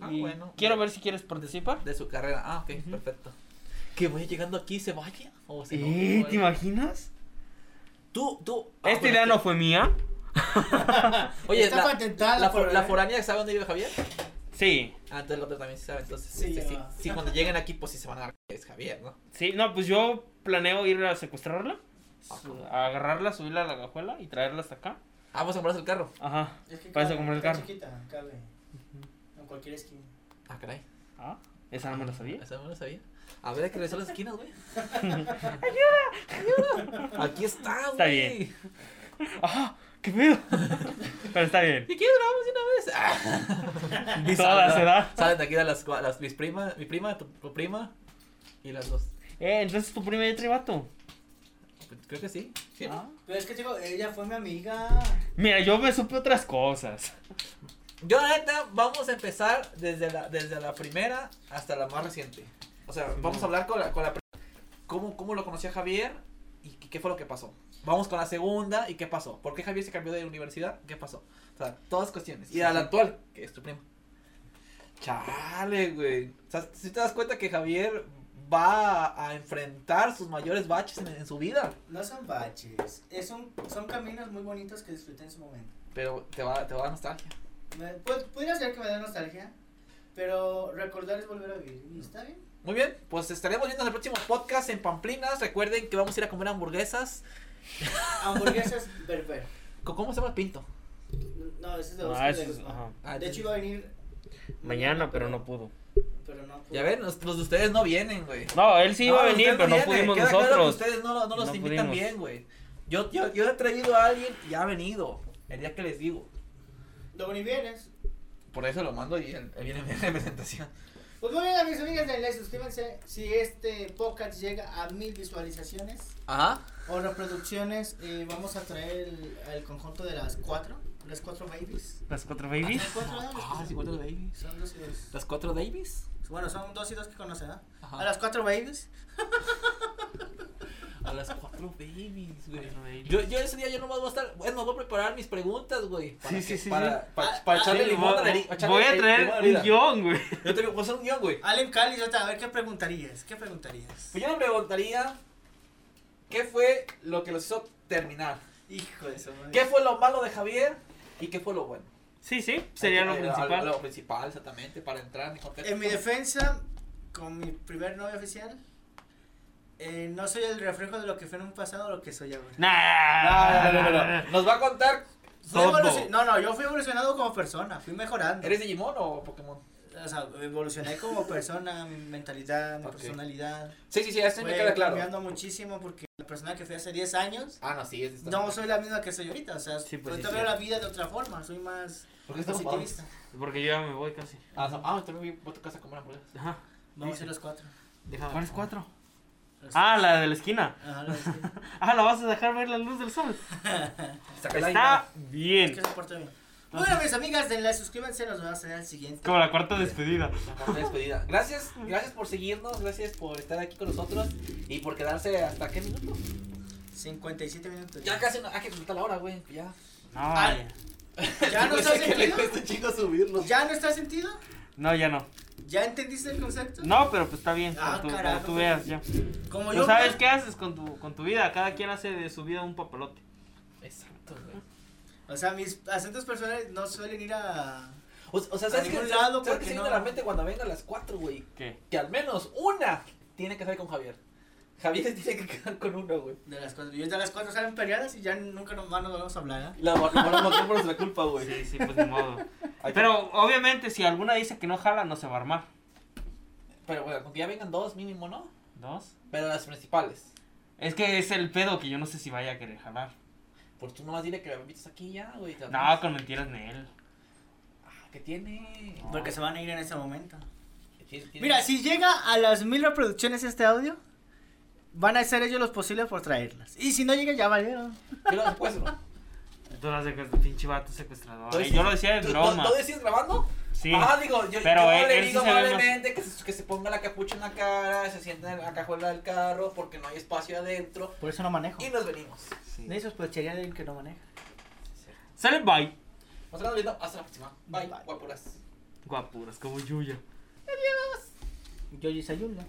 Ah, y bueno. Quiero ver si quieres participar. De su carrera. Ah, ok, Ujú. perfecto. Que voy llegando aquí y se vaya. O se Eh, no, ¿Te imaginas? Tú, tú. ah, Esta idea no fue mía. Oye, Está la, patentada la, por- for- la foránea sabe dónde vive Javier. Sí, Ah, entonces el otro también sabe. Entonces, Sí, sí, sí, sí, cuando lleguen aquí, pues sí se van a dar que es Javier, ¿no? sí, no, pues yo planeo ir a secuestrarla, Ah, a agarrarla, subirla a la cajuela y traerla hasta acá. Ah, vamos a comprarse el carro. Ajá, Es que para eso cabe, compré el carro. chiquita, cabe. En cualquier esquina. Ah, caray. Ah, esa no me la sabía. Esa no lo sabía. A ver, hay que revisar las esquinas, güey. ¡Ayuda! ¡Ayuda! Aquí está, güey. Está bien. ¡Ah! ¡Qué pedo! Pero está bien. ¿Y qué grabamos de una vez? Ah. Todas se da. Salen de aquí de las, las mis primas, mi prima, tu, tu prima y las dos. Eh, entonces tu prima ya trae vato. Creo que sí. ¿Sí? Ah. Pero es que digo, ella fue mi amiga. Mira, yo me supe otras cosas. Yo, la neta, vamos a empezar desde la, desde la primera hasta la más reciente. O sea, vamos a hablar con la, con la cómo, cómo lo conocía Javier y qué fue lo que pasó. Vamos con la segunda y qué pasó. ¿Por qué Javier se cambió de universidad? ¿Qué pasó? O sea, todas cuestiones. Y a la actual, que es tu prima. Chale, güey. O sea, si te das cuenta que Javier va a, enfrentar sus mayores baches en, en su vida. No son baches. Es un, son caminos muy bonitos que disfruté en su momento. Pero te va, te va a dar nostalgia. Me, pu- pudiera ser que me dé nostalgia. Pero recordar es volver a vivir. Y está bien. Muy bien, pues estaremos viendo en el próximo podcast en Pamplinas. Recuerden que vamos a ir a comer hamburguesas. Hamburguesas berber. ¿Cómo ¿Cómo se llama el pinto? No, ese es de Ah, de es- ajá. Ah, De hecho iba a venir Mañana, pero no pudo. Pero no pudo. Ya ven, los, los de ustedes no vienen, güey. No, él sí iba a venir, pero no pudimos Queda claro que nosotros. ustedes no, no los No invitan pudimos. bien, güey. Yo, yo, yo he traído a alguien y ha venido. El día que les digo. Ni vienes. Por eso lo mando y él, él viene en representación. Pues muy bien, amigos, amigas, denle like, suscríbanse. Si este podcast llega a mil visualizaciones Ajá. o reproducciones, eh, vamos a traer el, el conjunto de las cuatro. Las cuatro babies. Las cuatro babies. Las cuatro, ¿no? Ah, sí, cuatro babies. Son dos y dos. ¿Las cuatro Davies? Bueno, son dos y dos que conocen, ¿no? Ajá. A las cuatro babies. A las cuatro babies, güey. Babies. Yo, yo ese día yo nomás voy a estar. Bueno, voy a preparar mis preguntas, güey. Sí, sí, sí, Para, sí. para, para ah, echarle Sí, limón voy, a la voy a traer un guion, güey. Yo te voy a hacer un guion, güey. Allen Cali, a ver qué preguntarías. ¿Qué preguntarías? Pues yo me preguntaría. ¿Qué fue lo que los hizo terminar? Hijo de su madre. ¿Qué fue lo malo de Javier? ¿Y qué fue lo bueno? Sí, sí, sería lo principal. Lo principal, exactamente, para entrar en contexto. En mi defensa, con mi primer novio oficial, eh, no soy el reflejo de lo que fue en un pasado o lo que soy ahora. Nah. No, no, no, no, no. Nos va a contar. Evolucion- No, no, yo fui evolucionado como persona, fui mejorando. ¿Eres Digimon o Pokémon? O sea, evolucioné como persona, mi mentalidad, mi personalidad. Sí, sí, sí, eso me queda claro. cambiando muchísimo porque la persona que fui hace 10 años Ah, no, sí, es no soy la misma que soy ahorita. O sea, Sí, pues, ahorita sí, veo sí. la vida de otra forma, soy más ¿Por qué estamos positivista. Porque yo ya me voy casi. Ah, no, ah, también voy a tu casa a comer hamburguesas. Ajá. Vamos a ir los cuatro. Déjame. ¿Cuáles cuatro? Ah, la de la esquina. Ajá, los- Ah, ¿la vas a dejar ver la luz del sol? Está Es bien. que se porta bien. Bueno, mis amigas, denle like, suscríbanse, nos vemos en el siguiente. Como la cuarta despedida. La de despedida. Gracias, gracias por seguirnos, gracias por estar aquí con nosotros y por quedarse hasta qué minuto. 57 minutos. Ya casi, no, ah, que falta la hora, güey, ya. No, Ah, ya. ¿Ya no está sentido? ¿Ya no está sentido? No, ya no. ¿Ya entendiste el concepto? No, pero pues está bien. Ah, como tú, carajo. como tú veas ya. Como Tú yo. sabes qué haces con tu, con tu vida. Cada quien hace de su vida un papelote. Exacto, güey. O sea, mis acentos personales no suelen ir a. O, o sea, A ¿sabes qué? ningún ¿Sabes lado qué porque se no- viene a la mente cuando venga a las 4, güey? ¿Qué? Que al menos una tiene que salir con Javier. Javier tiene que quedar con uno, güey. De las cuatro. Y de las cuatro salen peleadas y ya nunca nos, más nos vamos a hablar, ¿eh? La lo van a matar por nuestra culpa, güey. Sí, sí, pues ni modo. Pero obviamente si alguna dice que no jala, no se va a armar. Pero bueno, con que ya vengan dos mínimo, ¿no? ¿Dos? Pero las principales. Es que es el pedo que yo no sé si vaya a querer jalar. Pues tú nomás dile que me invites aquí ya, güey. No, con mentiras de él. Ah, ¿Qué tiene? No. Porque se van a ir en ese momento. ¿Qué tiene- tiene- Mira, si llega a las mil reproducciones este audio, van a hacer ellos los posibles por traerlas. Y si no llega, ya valieron. Yo lo secuestro. Tú las de pinche vato secuestrador. ¿Tú Y decís- yo lo decía de ¿Tú- broma. ¿Tú, tú decías grabando? Sí. Ah, digo, yo, Pero yo él- le él sí digo más- amablemente que se, que se ponga la capucha en la cara, se siente en la cajuela del carro porque no hay espacio adentro Por eso no manejo. y nos venimos. Sí. De eso sospecharía de alguien que no maneja. Sale bye. Nos estamos viendo. Hasta la próxima. Bye. Bye. Guapuras. Guapuras, como Yuya. Yo y Sayula.